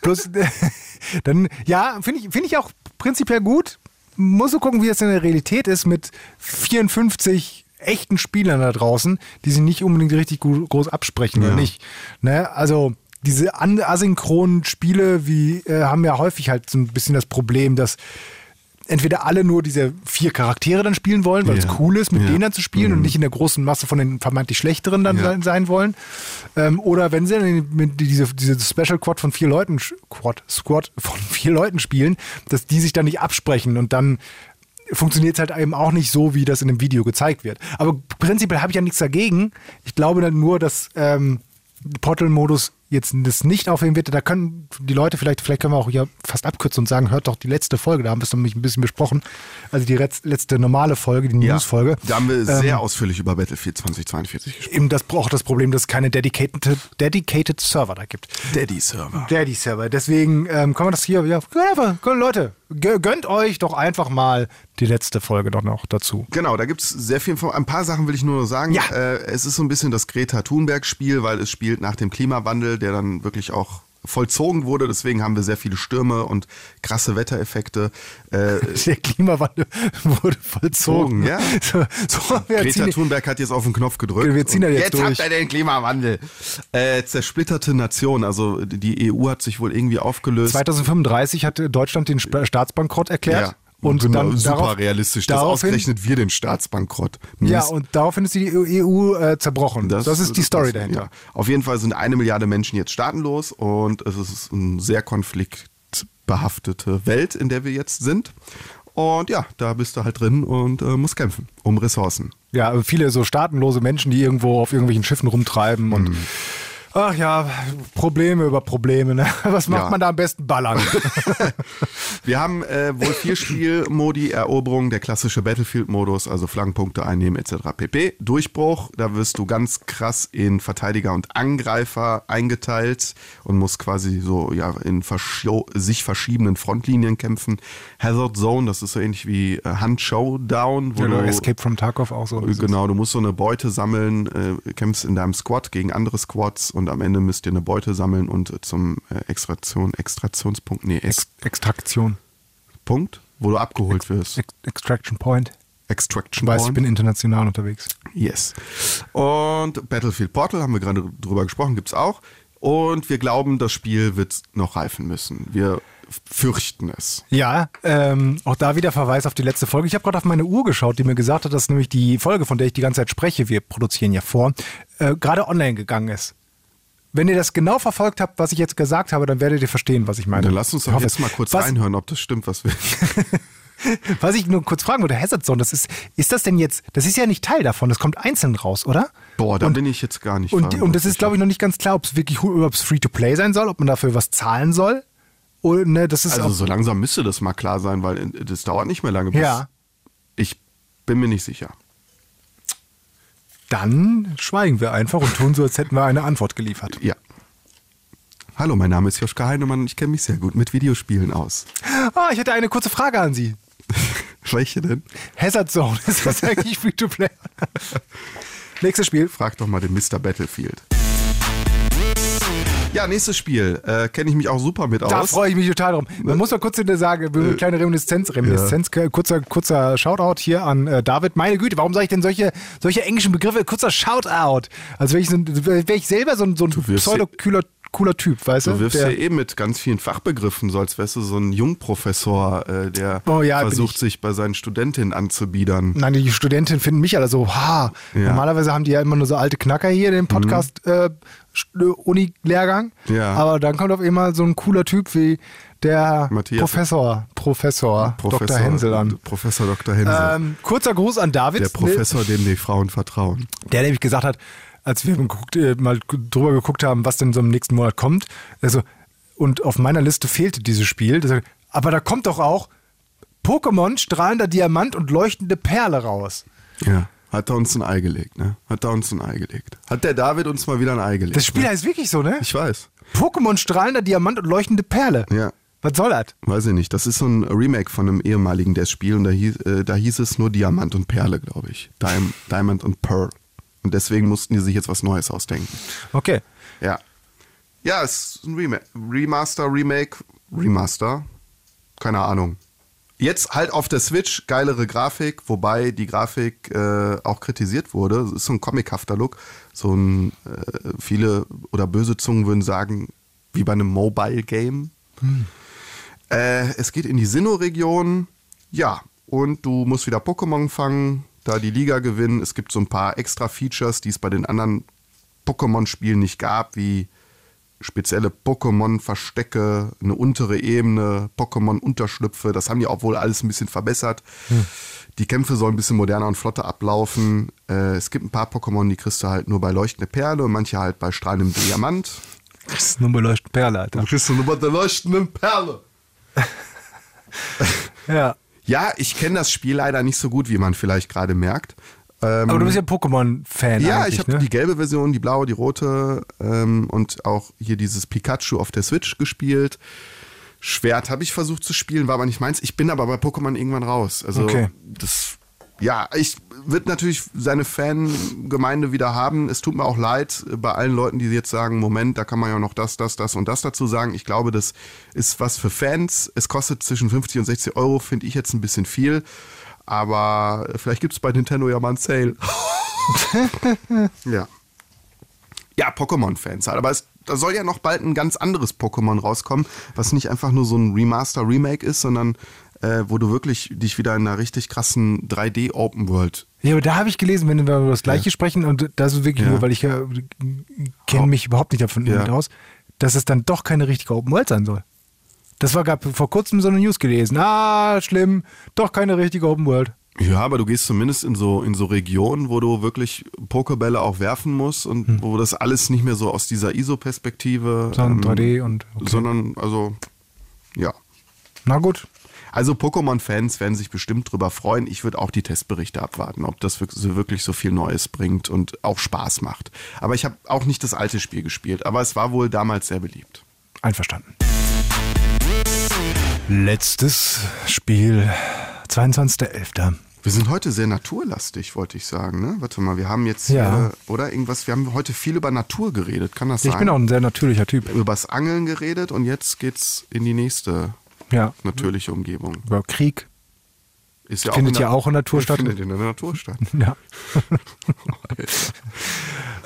Plus, (laughs) dann, ja, finde ich, finde ich auch prinzipiell gut. Muss so gucken, wie es in der Realität ist mit 54 echten Spielern da draußen, die sich nicht unbedingt richtig gu- groß absprechen oder Ja. nicht. Ne? Also diese asynchronen Spiele wie, äh, haben ja häufig halt so ein bisschen das Problem, dass entweder alle nur diese vier Charaktere dann spielen wollen, weil es Ja. cool ist, mit Ja. denen dann zu spielen und nicht in der großen Masse von den vermeintlich schlechteren dann Ja. sein, sein wollen. Ähm, oder wenn sie dann mit diese, diese Special Quad von vier Leuten, Quad, Squad von (laughs) vier Leuten spielen, dass die sich dann nicht absprechen und dann funktioniert es halt eben auch nicht so, wie das in dem Video gezeigt wird. Aber prinzipiell habe ich ja nichts dagegen. Ich glaube dann nur, dass ähm, Portal-Modus jetzt das nicht aufheben wird. Da können die Leute vielleicht, vielleicht können wir auch hier fast abkürzen und sagen, hört doch die letzte Folge, da haben wir es nämlich ein bisschen besprochen. Also die letz- letzte normale Folge, die News-Folge. Da haben wir Ähm, sehr ausführlich über Battlefield 2042 gesprochen. Eben das auch das Problem, dass es keine dedicated, dedicated Server da gibt. Daddy-Server. Daddy-Server. Deswegen ähm, kann man das hier, ja, Leute, gö- gönnt euch doch einfach mal die letzte Folge doch noch dazu. Genau, da gibt es sehr viel. Ein paar Sachen will ich nur noch sagen. Ja. Äh, es ist so ein bisschen das Greta Thunberg-Spiel, weil es spielt nach dem Klimawandel, der dann wirklich auch vollzogen wurde. Deswegen haben wir sehr viele Stürme und krasse Wettereffekte. Äh, (laughs) Der Klimawandel wurde vollzogen. Ja. (laughs) So, so Greta Thunberg hat jetzt auf den Knopf gedrückt. Wir ziehen da jetzt durch. habt ihr den Klimawandel. Äh, zersplitterte Nation. Also die EU hat sich wohl irgendwie aufgelöst. 2035 hat Deutschland den Staatsbankrott erklärt. Ja. Und genau, dann super darauf, realistisch, dass daraufhin, ausgerechnet wir den Staatsbankrott. Ja, Mist. und daraufhin ist die EU äh, zerbrochen. Das, ist die Story das- dahinter. Ja. Auf jeden Fall sind eine Milliarde Menschen jetzt staatenlos und es ist eine sehr konfliktbehaftete Welt, in der wir jetzt sind. Und ja, da bist du halt drin und äh, musst kämpfen um Ressourcen. Ja, also viele so staatenlose Menschen, die irgendwo auf irgendwelchen Schiffen rumtreiben und Mhm. Ach ja, Probleme über Probleme. Ne? (laughs) Was macht Ja. man da am besten? Ballern. (laughs) (laughs) Wir haben äh, wohl vier Spielmodi, Eroberung, der klassische Battlefield-Modus, also Flankenpunkte einnehmen etc. pp. Durchbruch, da wirst du ganz krass in Verteidiger und Angreifer eingeteilt und musst quasi so ja in verscho- sich verschiebenen Frontlinien kämpfen. Hazard Zone, das ist so ähnlich wie äh, Hand Showdown, wo Oder du Escape from Tarkov auch so. Genau, du musst so eine Beute sammeln, äh, kämpfst in deinem Squad gegen andere Squads und am Ende müsst ihr eine Beute sammeln und zum äh, Extraktion, Extraktionspunkt, nee, Ex Ex Extraktion. Punkt, wo du abgeholt wirst. Ex Extraction Point. Extraction Ich weiß, ich Point. bin international unterwegs. Yes. Und Battlefield Portal haben wir gerade drüber gesprochen, gibt's auch. Und wir glauben, das Spiel wird noch reifen müssen. Wir fürchten es. Ja, ähm, auch da wieder Verweis auf die letzte Folge. Ich habe gerade auf meine Uhr geschaut, die mir gesagt hat, dass nämlich die Folge, von der ich die ganze Zeit spreche, wir produzieren ja vor, äh, gerade online gegangen ist. Wenn ihr das genau verfolgt habt, was ich jetzt gesagt habe, dann werdet ihr verstehen, was ich meine. Dann lass uns doch jetzt mal kurz was, reinhören, ob das stimmt, was wir. (laughs) Was ich nur kurz fragen würde, Hazard Zone, das ist, ist das denn jetzt, das ist ja nicht Teil davon, das kommt einzeln raus, oder? Boah, da Und- bin ich jetzt gar nicht. Und, und das ist, glaube ich, noch nicht ganz klar, ob es wirklich Free-to-Play sein soll, ob man dafür was zahlen soll. Oder, ne, das ist Also so langsam müsste das mal klar sein, weil äh, das dauert nicht mehr lange. Bis Ja. Ich bin mir nicht sicher. Dann schweigen wir einfach und tun so, als hätten wir eine Antwort geliefert. Ja. Hallo, mein Name ist Joschka Heinemann und ich kenne mich sehr gut mit Videospielen aus. Ah, ich hätte eine kurze Frage an Sie. (laughs) Welche denn? Hazard Zone, (laughs) ist das eigentlich Free-to-Play? (laughs) Nächstes Spiel. Frag doch mal den Mr. Battlefield. Ja, nächstes Spiel. Äh, Kenne ich mich auch super mit Da aus. freue ich mich total drum. Man muss mal kurz in der sagen, eine kleine Reminiszenz, Reminiszenz, kurzer, kurzer Shoutout hier an äh, David. Meine Güte, warum sage ich denn solche, solche englischen Begriffe? Kurzer Shoutout. Also wäre ich, so, wär ich selber so ein, so ein pseudo-cooler cooler Typ, weißt du? Du wirfst ja eben mit ganz vielen Fachbegriffen, so als wärst du so ein Jungprofessor, äh, der Oh ja, versucht, ich. sich bei seinen Studentinnen anzubiedern. Nein, die Studentinnen finden mich alle so, ha. Ja. Mhm. Normalerweise haben die ja immer nur so alte Knacker hier, den Podcast äh, St- äh, Uni-Lehrgang. Ja. Aber dann kommt auf einmal so ein cooler Typ wie der Matthias. Professor, Professor, Dr. Hensel an. Professor Dr. Hensel. Ähm, kurzer Gruß an David. der Professor, dem die Frauen vertrauen. Der nämlich gesagt hat, als wir geguckt, äh, mal drüber geguckt haben, was denn so im nächsten Monat kommt, also, und auf meiner Liste fehlte dieses Spiel, das, aber da kommt doch auch Pokémon, strahlender Diamant und leuchtende Perle raus. Ja. Hat er uns ein Ei gelegt, ne? Hat er uns ein Ei gelegt. Hat der David uns mal wieder ein Ei gelegt. Das Spiel ne? heißt wirklich so, ne? Ich weiß. Pokémon, strahlender Diamant und leuchtende Perle. Ja. Was soll das? Weiß ich nicht. Das ist so ein Remake von einem ehemaligen des Spiel und da hieß, äh, da hieß es nur Diamant und Perle, glaube ich. Diam Diamond und Pearl. Und deswegen mussten die sich jetzt was Neues ausdenken. Okay. Ja. Ja, es ist ein Remake. Remaster, Remake, Remaster. Keine Ahnung. Jetzt halt auf der Switch geilere Grafik, wobei die Grafik äh, auch kritisiert wurde. Es ist so ein comichafter Look. So ein, äh, viele oder böse Zungen würden sagen, wie bei einem Mobile-Game. Äh, es geht in die Sinnoh-Region. Ja, und du musst wieder Pokémon fangen, da die Liga gewinnen. Es gibt so ein paar extra Features, die es bei den anderen Pokémon-Spielen nicht gab, wie spezielle Pokémon-Verstecke, eine untere Ebene, Pokémon-Unterschlüpfe. Das haben die auch wohl alles ein bisschen verbessert. Die Kämpfe sollen ein bisschen moderner und flotter ablaufen. Äh, es gibt ein paar Pokémon, die kriegst du halt nur bei leuchtende Perle und manche halt bei strahlendem Diamant. Das ist nur beleuchtende Perle, Alter. kriegst du nur bei der leuchtenden Perle. (laughs) Ja. Ja, ich kenne das Spiel leider nicht so gut, wie man vielleicht gerade merkt. Ähm, Aber du bist ja Pokémon-Fan. ja, ich habe ne? die gelbe Version, die blaue, die rote ähm, und auch hier dieses Pikachu auf der Switch gespielt. Schwert habe ich versucht zu spielen, war aber nicht meins. Ich bin aber bei Pokémon irgendwann raus. Also Okay. das, ja, ich wird natürlich seine Fangemeinde wieder haben. Es tut mir auch leid bei allen Leuten, die jetzt sagen, Moment, da kann man ja noch das, das, das und das dazu sagen. Ich glaube, das ist was für Fans. Es kostet zwischen 50 und 60 Euro, finde ich jetzt ein bisschen viel. Aber vielleicht gibt es bei Nintendo ja mal einen Sale. (laughs) ja. Ja, Pokémon-Fans halt. Aber es, da soll ja noch bald ein ganz anderes Pokémon rauskommen, was nicht einfach nur so ein Remaster-Remake ist, sondern äh, wo du wirklich dich wieder in einer richtig krassen 3D-Open-World. Ja, aber da habe ich gelesen, wenn wir über das Gleiche sprechen, und das ist wirklich Ja. nur, weil ich ja kenne mich überhaupt nicht davon Ja. aus, dass es dann doch keine richtige Open World sein soll. Das war gab vor kurzem so eine News gelesen. Ah, schlimm, doch keine richtige Open World. Ja, aber du gehst zumindest in so, in so Regionen, wo du wirklich Pokebälle auch werfen musst und wo das alles nicht mehr so aus dieser ISO-Perspektive. Sondern 3D und- okay. Sondern, also, ja. Na gut. Also Pokémon-Fans werden sich bestimmt drüber freuen. Ich würde auch die Testberichte abwarten, ob das wirklich so viel Neues bringt und auch Spaß macht. Aber ich habe auch nicht das alte Spiel gespielt, aber es war wohl damals sehr beliebt. Einverstanden. Letztes Spiel, 22.11. Wir sind heute sehr naturlastig, wollte ich sagen. Ne? Warte mal, wir haben jetzt Ja. hier, oder irgendwas, wir haben heute viel über Natur geredet, kann das Ich sein? bin auch ein sehr natürlicher Typ. Übers Angeln geredet und jetzt geht's in die nächste Ja. natürliche Umgebung. Über Krieg. Ist ja Findet in der- ja auch in der Natur statt. Findet in der Natur statt. (laughs) Ja.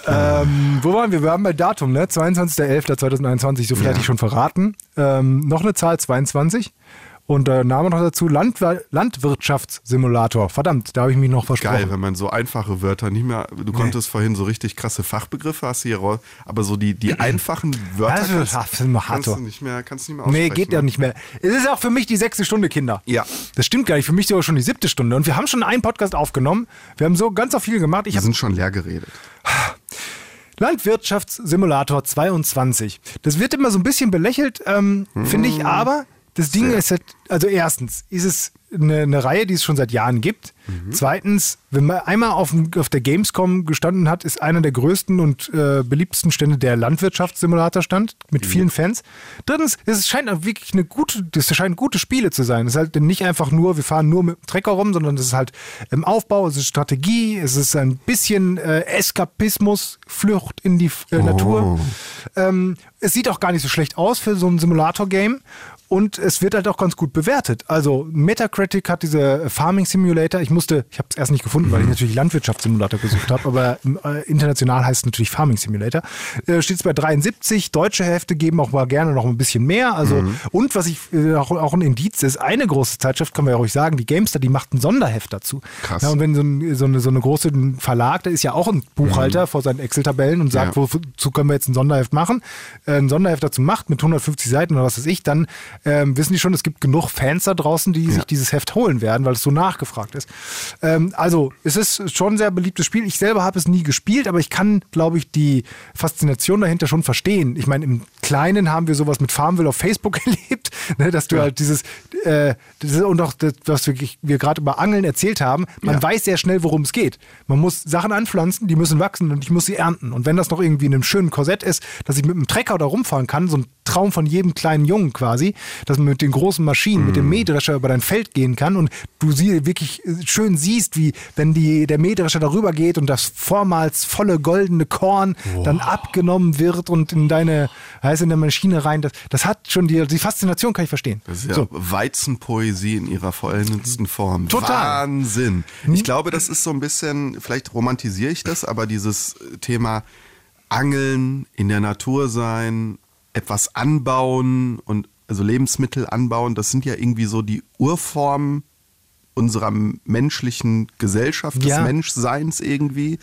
(laughs) ähm, wo waren wir? Wir waren bei Datum, ne? 22.11.2021, so viel Ja. hatte ich schon verraten. Ähm, noch eine Zahl, 22. Und äh, Name noch dazu, Landwer Landwirtschaftssimulator. Verdammt, da habe ich mich noch versprochen. Geil, wenn man so einfache Wörter nicht mehr. Du konntest vorhin so richtig krasse Fachbegriffe, hast hier raus, aber so die, die (clears throat) einfachen Wörter kannst, kannst du nicht mehr, kannst du nicht mehr Nee, aussprechen. geht ja nicht mehr. Es ist auch für mich die sechste Stunde, Kinder. Ja. Das stimmt gar nicht. Für mich sogar schon die siebte Stunde. Und wir haben schon einen Podcast aufgenommen. Wir haben so ganz auch viel gemacht. Ich Wir sind schon leer geredet. Landwirtschaftssimulator 22. Das wird immer so ein bisschen belächelt, ähm, finde ich, aber das Ding Sehr. ist halt, also erstens ist es eine, eine Reihe, die es schon seit Jahren gibt. Zweitens, wenn man einmal auf, auf der Gamescom gestanden hat, ist einer der größten und äh, beliebtesten Stände der Landwirtschaftssimulator-Stand mit vielen Fans. Drittens, es scheint auch wirklich eine gute, das scheinen gute Spiele zu sein. Es ist halt nicht einfach nur, wir fahren nur mit dem Trecker rum, sondern es ist halt im Aufbau, es ist Strategie, es ist ein bisschen äh, Eskapismus, Flucht in die äh, Natur. Ähm, es sieht auch gar nicht so schlecht aus für so ein Simulator-Game. Und es wird halt auch ganz gut bewertet. Also Metacritic hat diese Farming Simulator. Ich musste, ich habe es erst nicht gefunden, weil ich natürlich Landwirtschaftssimulator gesucht habe, aber äh, international heißt es natürlich Farming Simulator. Äh, Steht es bei 73. Deutsche Hefte geben auch mal gerne noch ein bisschen mehr. Also und was ich äh, auch, auch ein Indiz ist, eine große Zeitschrift kann man ja ruhig sagen, die Gamestar, die macht ein Sonderheft dazu. Krass. Ja, und wenn so, ein, so, eine, so eine große Verlag, der ist ja auch ein Buchhalter vor seinen Excel-Tabellen und sagt, Ja. wozu können wir jetzt ein Sonderheft machen, äh, ein Sonderheft dazu macht mit 150 Seiten oder was weiß ich, dann ähm, wissen die schon, es gibt genug Fans da draußen, die sich dieses Heft holen werden, weil es so nachgefragt ist. Ähm, also es ist schon ein sehr beliebtes Spiel. Ich selber habe es nie gespielt, aber ich kann, glaube ich, die Faszination dahinter schon verstehen. Ich meine, im Kleinen haben wir sowas mit Farmville auf Facebook (laughs) erlebt, ne, dass du halt dieses, äh, das ist, und auch das, was wir, wir gerade über Angeln erzählt haben, man Ja. weiß sehr schnell, worum es geht. Man muss Sachen anpflanzen, die müssen wachsen und ich muss sie ernten. Und wenn das noch irgendwie in einem schönen Korsett ist, dass ich mit einem Trecker da rumfahren kann, so ein Traum von jedem kleinen Jungen quasi, dass man mit den großen Maschinen, mit dem Mähdrescher über dein Feld gehen kann und du sie wirklich äh, schön siehst, wie wenn die, der Mähdrescher darüber geht und das vormals volle goldene Korn dann abgenommen wird und in deine, heißt in der Maschine rein. Das, das hat schon die, die Faszination, kann ich verstehen. Das ist ja So. Weizenpoesie in ihrer vollendetsten Form. Total. Wahnsinn. Ich glaube, das ist so ein bisschen, vielleicht romantisiere ich das, aber dieses Thema Angeln, in der Natur sein, etwas anbauen und also Lebensmittel anbauen, das sind ja irgendwie so die Urformen unserer menschlichen Gesellschaft, des Ja. Menschseins irgendwie.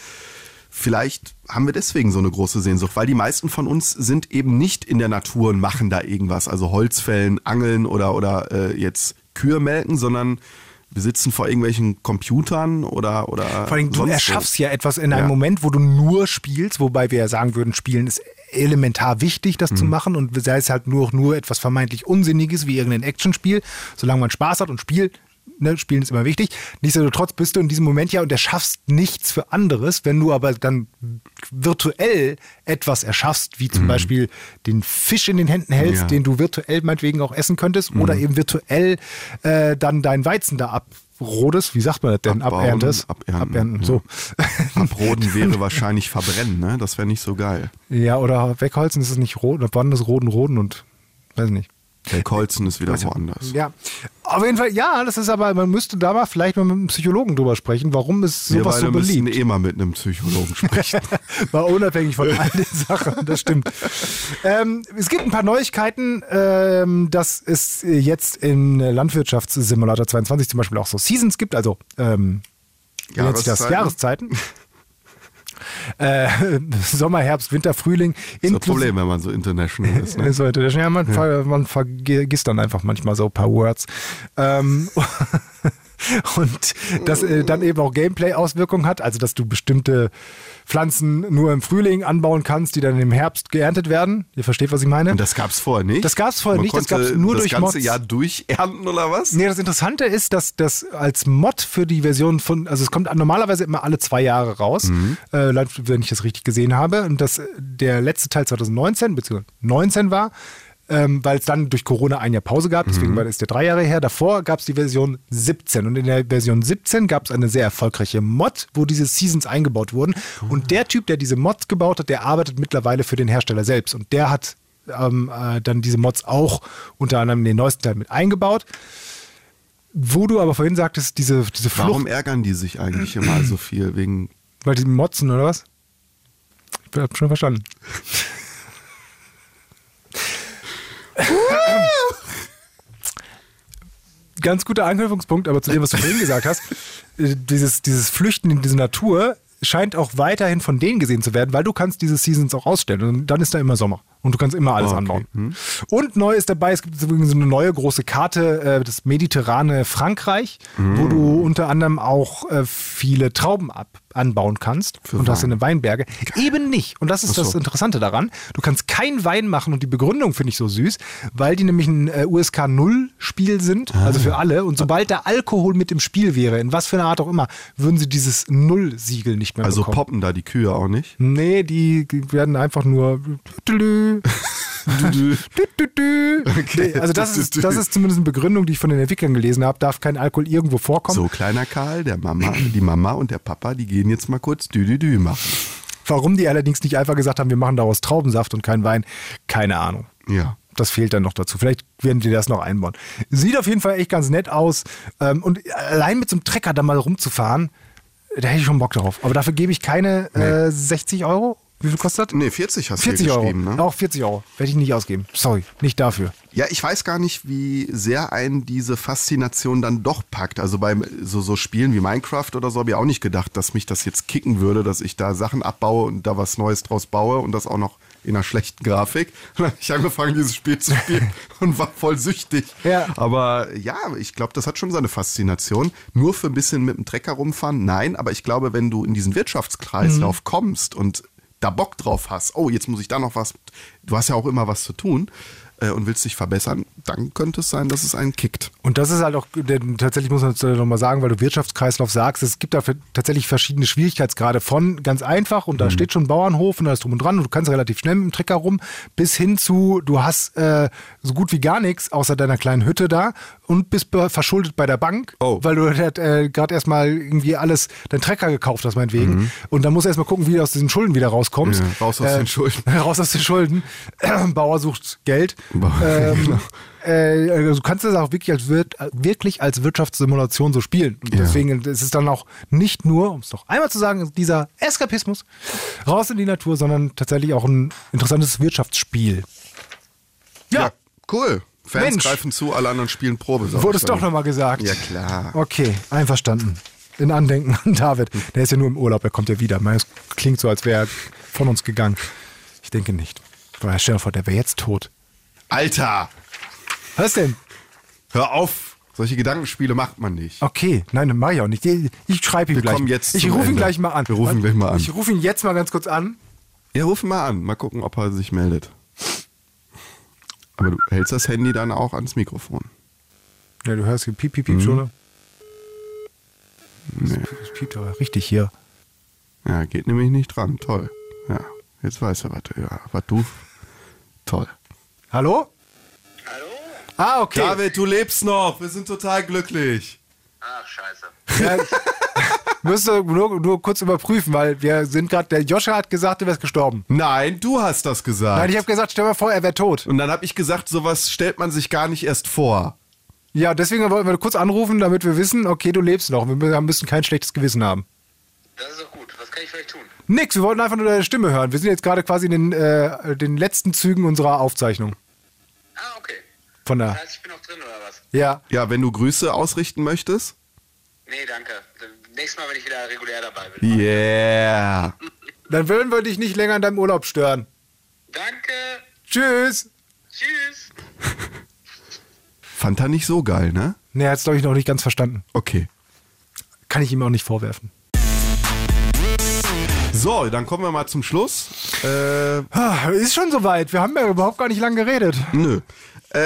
Vielleicht haben wir deswegen so eine große Sehnsucht, weil die meisten von uns sind eben nicht in der Natur und machen da irgendwas, also Holzfällen, Angeln oder, oder äh, jetzt Kühe melken, sondern wir sitzen vor irgendwelchen Computern oder oder Vor allem, du erschaffst wo. ja etwas in einem Ja. Moment, wo du nur spielst, wobei wir ja sagen würden, Spielen ist elementar wichtig, das zu Mhm. machen und sei es halt nur, nur etwas vermeintlich Unsinniges wie irgendein Actionspiel, solange man Spaß hat und spielt. Ne, Spielen ist immer wichtig. Nichtsdestotrotz bist du in diesem Moment ja und erschaffst nichts für anderes. Wenn du aber dann virtuell etwas erschaffst, wie zum Beispiel den Fisch in den Händen hältst, Mhm. Ja. Mhm. den du virtuell meinetwegen auch essen könntest, oder eben virtuell äh, dann dein Weizen da abrodest, wie sagt man das denn? Abbauen, Aberntest? abernten, Abernten, ja. so. (laughs) Abroden wäre wahrscheinlich verbrennen, ne? Das wäre nicht so geil. Ja, oder wegholzen ist es nicht rot, wann das roten roten und weiß nicht. Kolzen ist wieder woanders. Ja, auf jeden Fall, ja, das ist aber, man müsste da mal vielleicht mal mit einem Psychologen drüber sprechen, warum ist Wir sowas beide so müssen beliebt? eh mal mit einem Psychologen sprechen. (laughs) Mal unabhängig von (laughs) all den Sachen, das stimmt. Ähm, es gibt ein paar Neuigkeiten, ähm, dass es jetzt in Landwirtschaftssimulator 22 zum Beispiel auch so Seasons gibt, also ähm, sich das? Jahreszeiten? (laughs) Äh, (laughs) Sommer, Herbst, Winter, Frühling. Das ist das Problem, wenn man so international ist. Ne? (laughs) Heute der- ja, man, ver, man vergisst dann einfach manchmal so ein paar Words. Ähm, (laughs) (laughs) und das äh, dann eben auch Gameplay-Auswirkungen hat, also dass du bestimmte Pflanzen nur im Frühling anbauen kannst, die dann im Herbst geerntet werden. Ihr versteht, was ich meine? Und das gab's vorher nicht? Das gab's vorher Man nicht, das konnte gab's nur das durch ganze Mods. Jahr durchernten oder was? Nee, das Interessante ist, dass das als Mod für die Version von, also es kommt normalerweise immer alle zwei Jahre raus, äh, wenn ich das richtig gesehen habe. Und dass äh, der letzte Teil 2019 bzw. 19 war, ähm, weil es dann durch Corona ein Jahr Pause gab, deswegen war das der drei Jahre her. Davor gab es die Version 17 und in der Version 17 gab es eine sehr erfolgreiche Mod, wo diese Seasons eingebaut wurden. Und der Typ, der diese Mods gebaut hat, der arbeitet mittlerweile für den Hersteller selbst und der hat ähm, äh, dann diese Mods auch unter anderem in den neuesten Teil mit eingebaut Wo du aber vorhin sagtest, diese, diese Flucht, Warum ärgern die sich eigentlich immer so viel? Wegen. weil die motzen oder was? Ich hab schon verstanden. (laughs) Ganz guter Anknüpfungspunkt, aber zu dem, was du vorhin gesagt hast, äh, dieses, dieses Flüchten in diese Natur scheint auch weiterhin von denen gesehen zu werden, weil du kannst diese Seasons auch ausstellen. Und dann ist da immer Sommer. Und du kannst immer alles Okay. anbauen. Und neu ist dabei, es gibt übrigens so eine neue große Karte, äh, das mediterrane Frankreich, wo du unter anderem auch äh, viele Trauben ab anbauen kannst Für und das Wein. in den Weinberge. Eben nicht. Und das ist so. das Interessante daran. Du kannst kein Wein machen und die Begründung finde ich so süß, weil die nämlich ein äh, USK 0 Spiel sind, also für alle. Und sobald da Alkohol mit im Spiel wäre, in was für einer Art auch immer, würden sie dieses Null-Siegel nicht mehr Also bekommen. poppen da die Kühe auch nicht? Nee, die werden einfach nur. (laughs) (laughs) Tüdelü. Nee, Also das ist, das ist zumindest eine Begründung, die ich von den Entwicklern gelesen habe. Darf kein Alkohol irgendwo vorkommen. So, kleiner Karl, der Mama, die Mama und der Papa, die gehen jetzt mal kurz Dü-Dü-Dü machen. Warum die allerdings nicht einfach gesagt haben, wir machen daraus Traubensaft und keinen Wein, keine Ahnung. Ja. Das fehlt dann noch dazu. Vielleicht werden die das noch einbauen. Sieht auf jeden Fall echt ganz nett aus. Ähm, Und allein mit so einem Trecker da mal rumzufahren, da hätte ich schon Bock drauf. Aber dafür gebe ich keine äh, 60 Euro. Wie viel kostet das? Nee, 40 hast 40 du Euro. geschrieben, ne? Auch 40 Euro. Werde ich nicht ausgeben. Sorry, nicht dafür. Ja, ich weiß gar nicht, wie sehr einen diese Faszination dann doch packt. Also bei so, so Spielen wie Minecraft oder so habe ich auch nicht gedacht, dass mich das jetzt kicken würde, dass ich da Sachen abbaue und da was Neues draus baue und das auch noch in einer schlechten Grafik. (laughs) Dann habe ich angefangen, dieses Spiel zu spielen (laughs) und war voll süchtig. Ja. Aber ja, ich glaube, das hat schon seine Faszination. Nur für ein bisschen mit dem Trecker rumfahren, nein. Aber ich glaube, wenn du in diesen Wirtschaftskreislauf kommst und da Bock drauf hast, oh, jetzt muss ich da noch was, du hast ja auch immer was zu tun äh, und willst dich verbessern, dann könnte es sein, dass es einen kickt. Und das ist halt auch, denn tatsächlich muss man es nochmal sagen, weil du Wirtschaftskreislauf sagst, es gibt da tatsächlich verschiedene Schwierigkeitsgrade von ganz einfach und da steht schon ein Bauernhof und da ist drum und dran und du kannst relativ schnell mit dem Trecker rum, bis hin zu, du hast äh, so gut wie gar nichts außer deiner kleinen Hütte da und bist verschuldet bei der Bank, Oh. weil du halt, äh, gerade erstmal irgendwie alles, deinen Trecker gekauft hast meinetwegen und dann musst du erstmal gucken, wie du aus diesen Schulden wieder rauskommst. Ja, raus aus den Schulden. (laughs) Raus aus den Schulden. (clears throat) Bauer sucht Geld. Ähm, (laughs) genau. äh, also du kannst das auch wirklich als, Wir- wirklich als Wirtschaftssimulation so spielen. Und Ja. deswegen ist es dann auch nicht nur, um es noch einmal zu sagen, dieser Eskapismus raus in die Natur, sondern tatsächlich auch ein interessantes Wirtschaftsspiel. Ja, cool. Fans Mensch. greifen zu, alle anderen spielen Probe. wurde es doch nochmal gesagt. Ja, klar. Okay, einverstanden. In Andenken an David. Der ist ja nur im Urlaub, er kommt ja wieder. Es klingt so, als wäre er von uns gegangen. Ich denke nicht. Weil stell dir vor, der wäre jetzt tot. Alter, Was denn? hör auf. Solche Gedankenspiele macht man nicht. Okay, nein, mach ich auch nicht. Ich schreibe ihm Wir gleich. kommen jetzt ich rufe ihn Ende. gleich mal an. Wir rufen ihn gleich mal an. Ich rufe ihn jetzt mal ganz kurz an. Ja, ruf ihn mal an. Mal gucken, ob er sich meldet. Aber du hältst das Handy dann auch ans Mikrofon. Ja, du hörst hier piep, piep, piep Mhm. schon. ne? Nee. Das piept aber richtig hier. Ja, geht nämlich nicht dran. Toll. Ja, jetzt weiß er, was, ja, was du. Toll. Hallo? Hallo? Ah, okay. David, du lebst noch. Wir sind total glücklich. Ach, scheiße. Ja, (laughs) müsst ihr nur, nur kurz überprüfen, weil wir sind gerade, der Joscha hat gesagt, du wärst gestorben. Nein, du hast das gesagt. Nein, ich habe gesagt, stell mal vor, er wäre tot. Und dann habe ich gesagt, sowas stellt man sich gar nicht erst vor. Ja, deswegen wollten wir kurz anrufen, damit wir wissen, okay, du lebst noch. Wir müssen kein schlechtes Gewissen haben. Das ist doch gut. Was kann ich für euch tun? Nix, wir wollten einfach nur deine Stimme hören. Wir sind jetzt gerade quasi in den, äh, den letzten Zügen unserer Aufzeichnung. Ah, okay. Von Das der. heißt, ich bin noch drin oder was? Ja. Ja, wenn du Grüße ausrichten möchtest. Nee, danke. Nächstes Mal, wenn ich wieder regulär dabei bin. Yeah. (laughs) Dann wollen wir dich nicht länger in deinem Urlaub stören. Danke. Tschüss. Tschüss. Fand er nicht so geil, ne? Ne, er hat es, glaube ich, noch nicht ganz verstanden. Okay. Kann ich ihm auch nicht vorwerfen. So, dann kommen wir mal zum Schluss. Äh, Ah, Ist schon soweit. Wir haben ja überhaupt gar nicht lange geredet. nö. Äh,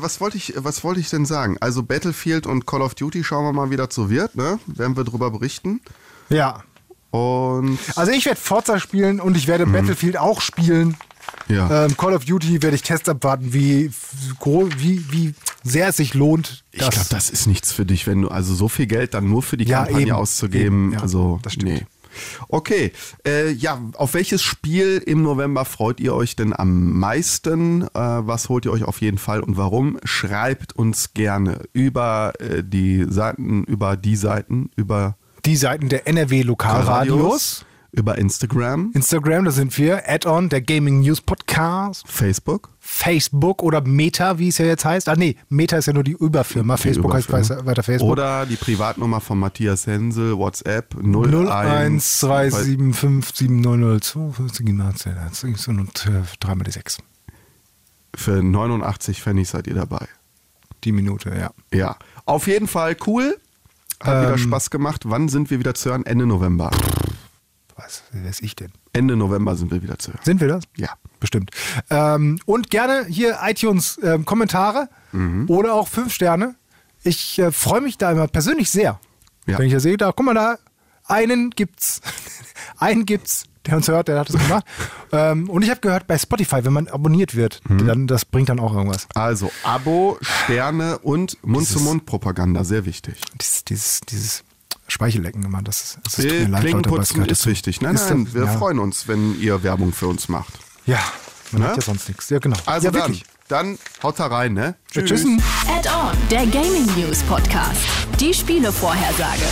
was wollte ich, was wollte ich denn sagen? Also Battlefield und Call of Duty schauen wir mal, wie das so wird, ne? Werden wir drüber berichten. Ja. Und Also ich werde Forza spielen und ich werde Battlefield auch spielen. ja. Ähm, Call of Duty werde ich Tests abwarten, wie, wie, wie sehr es sich lohnt. ich glaube, das ist nichts für dich, wenn du also so viel Geld dann nur für die Ja, Kampagne eben, auszugeben. eben, ja, also das stimmt. nee. Okay, äh, ja, auf welches Spiel im November freut ihr euch denn am meisten? Äh, was holt ihr euch auf jeden Fall und warum? Schreibt uns gerne über äh, die Seiten, über die Seiten, über Die Seiten der NRW Lokalradios. Über Instagram, Instagram, da sind wir. Add-on, der Gaming News Podcast. Facebook. Facebook oder Meta, wie es ja jetzt heißt. Ah nee, Meta ist ja nur die Überfirma. Die Facebook Überfirma. heißt weiter Facebook. Oder die Privatnummer von Matthias Hensel, WhatsApp 01 013757002 dreimal die 6. Für 89 Pfennig seid ihr dabei. Die Minute, ja. Ja, auf jeden Fall cool. Hat wieder Spaß gemacht. Wann sind wir wieder zu hören? Ende November. Was weiß ich denn? Ende November sind wir wieder zu hören. Sind wir das? Ja. Bestimmt. Ähm, und gerne hier iTunes ähm, Kommentare Mhm. oder auch fünf Sterne. Ich äh, freue mich da immer persönlich sehr. Ja. Wenn ich das sehe, da, guck mal da, einen gibt's. (laughs) einen gibt's, der uns hört, der hat es gemacht. (laughs) ähm, und ich habe gehört, bei Spotify, wenn man abonniert wird, Mhm. dann das bringt dann auch irgendwas. Also Abo, Sterne und Mund-zu-Mund-Propaganda, sehr wichtig. Dieses, dieses, dieses Speichellecken immer, das, ist- das tut mir leid, Leute, aber es ist wichtig. Nein, Ist nein, das- wir ja. freuen uns, wenn ihr Werbung für uns macht. Ja, man Ne? hat ja sonst nichts. Ja, genau. Also ja, dann, wirklich. dann haut da rein, ne? Ja, Tschüssen. Add-on, der Gaming News Podcast. Die Spielevorhersage.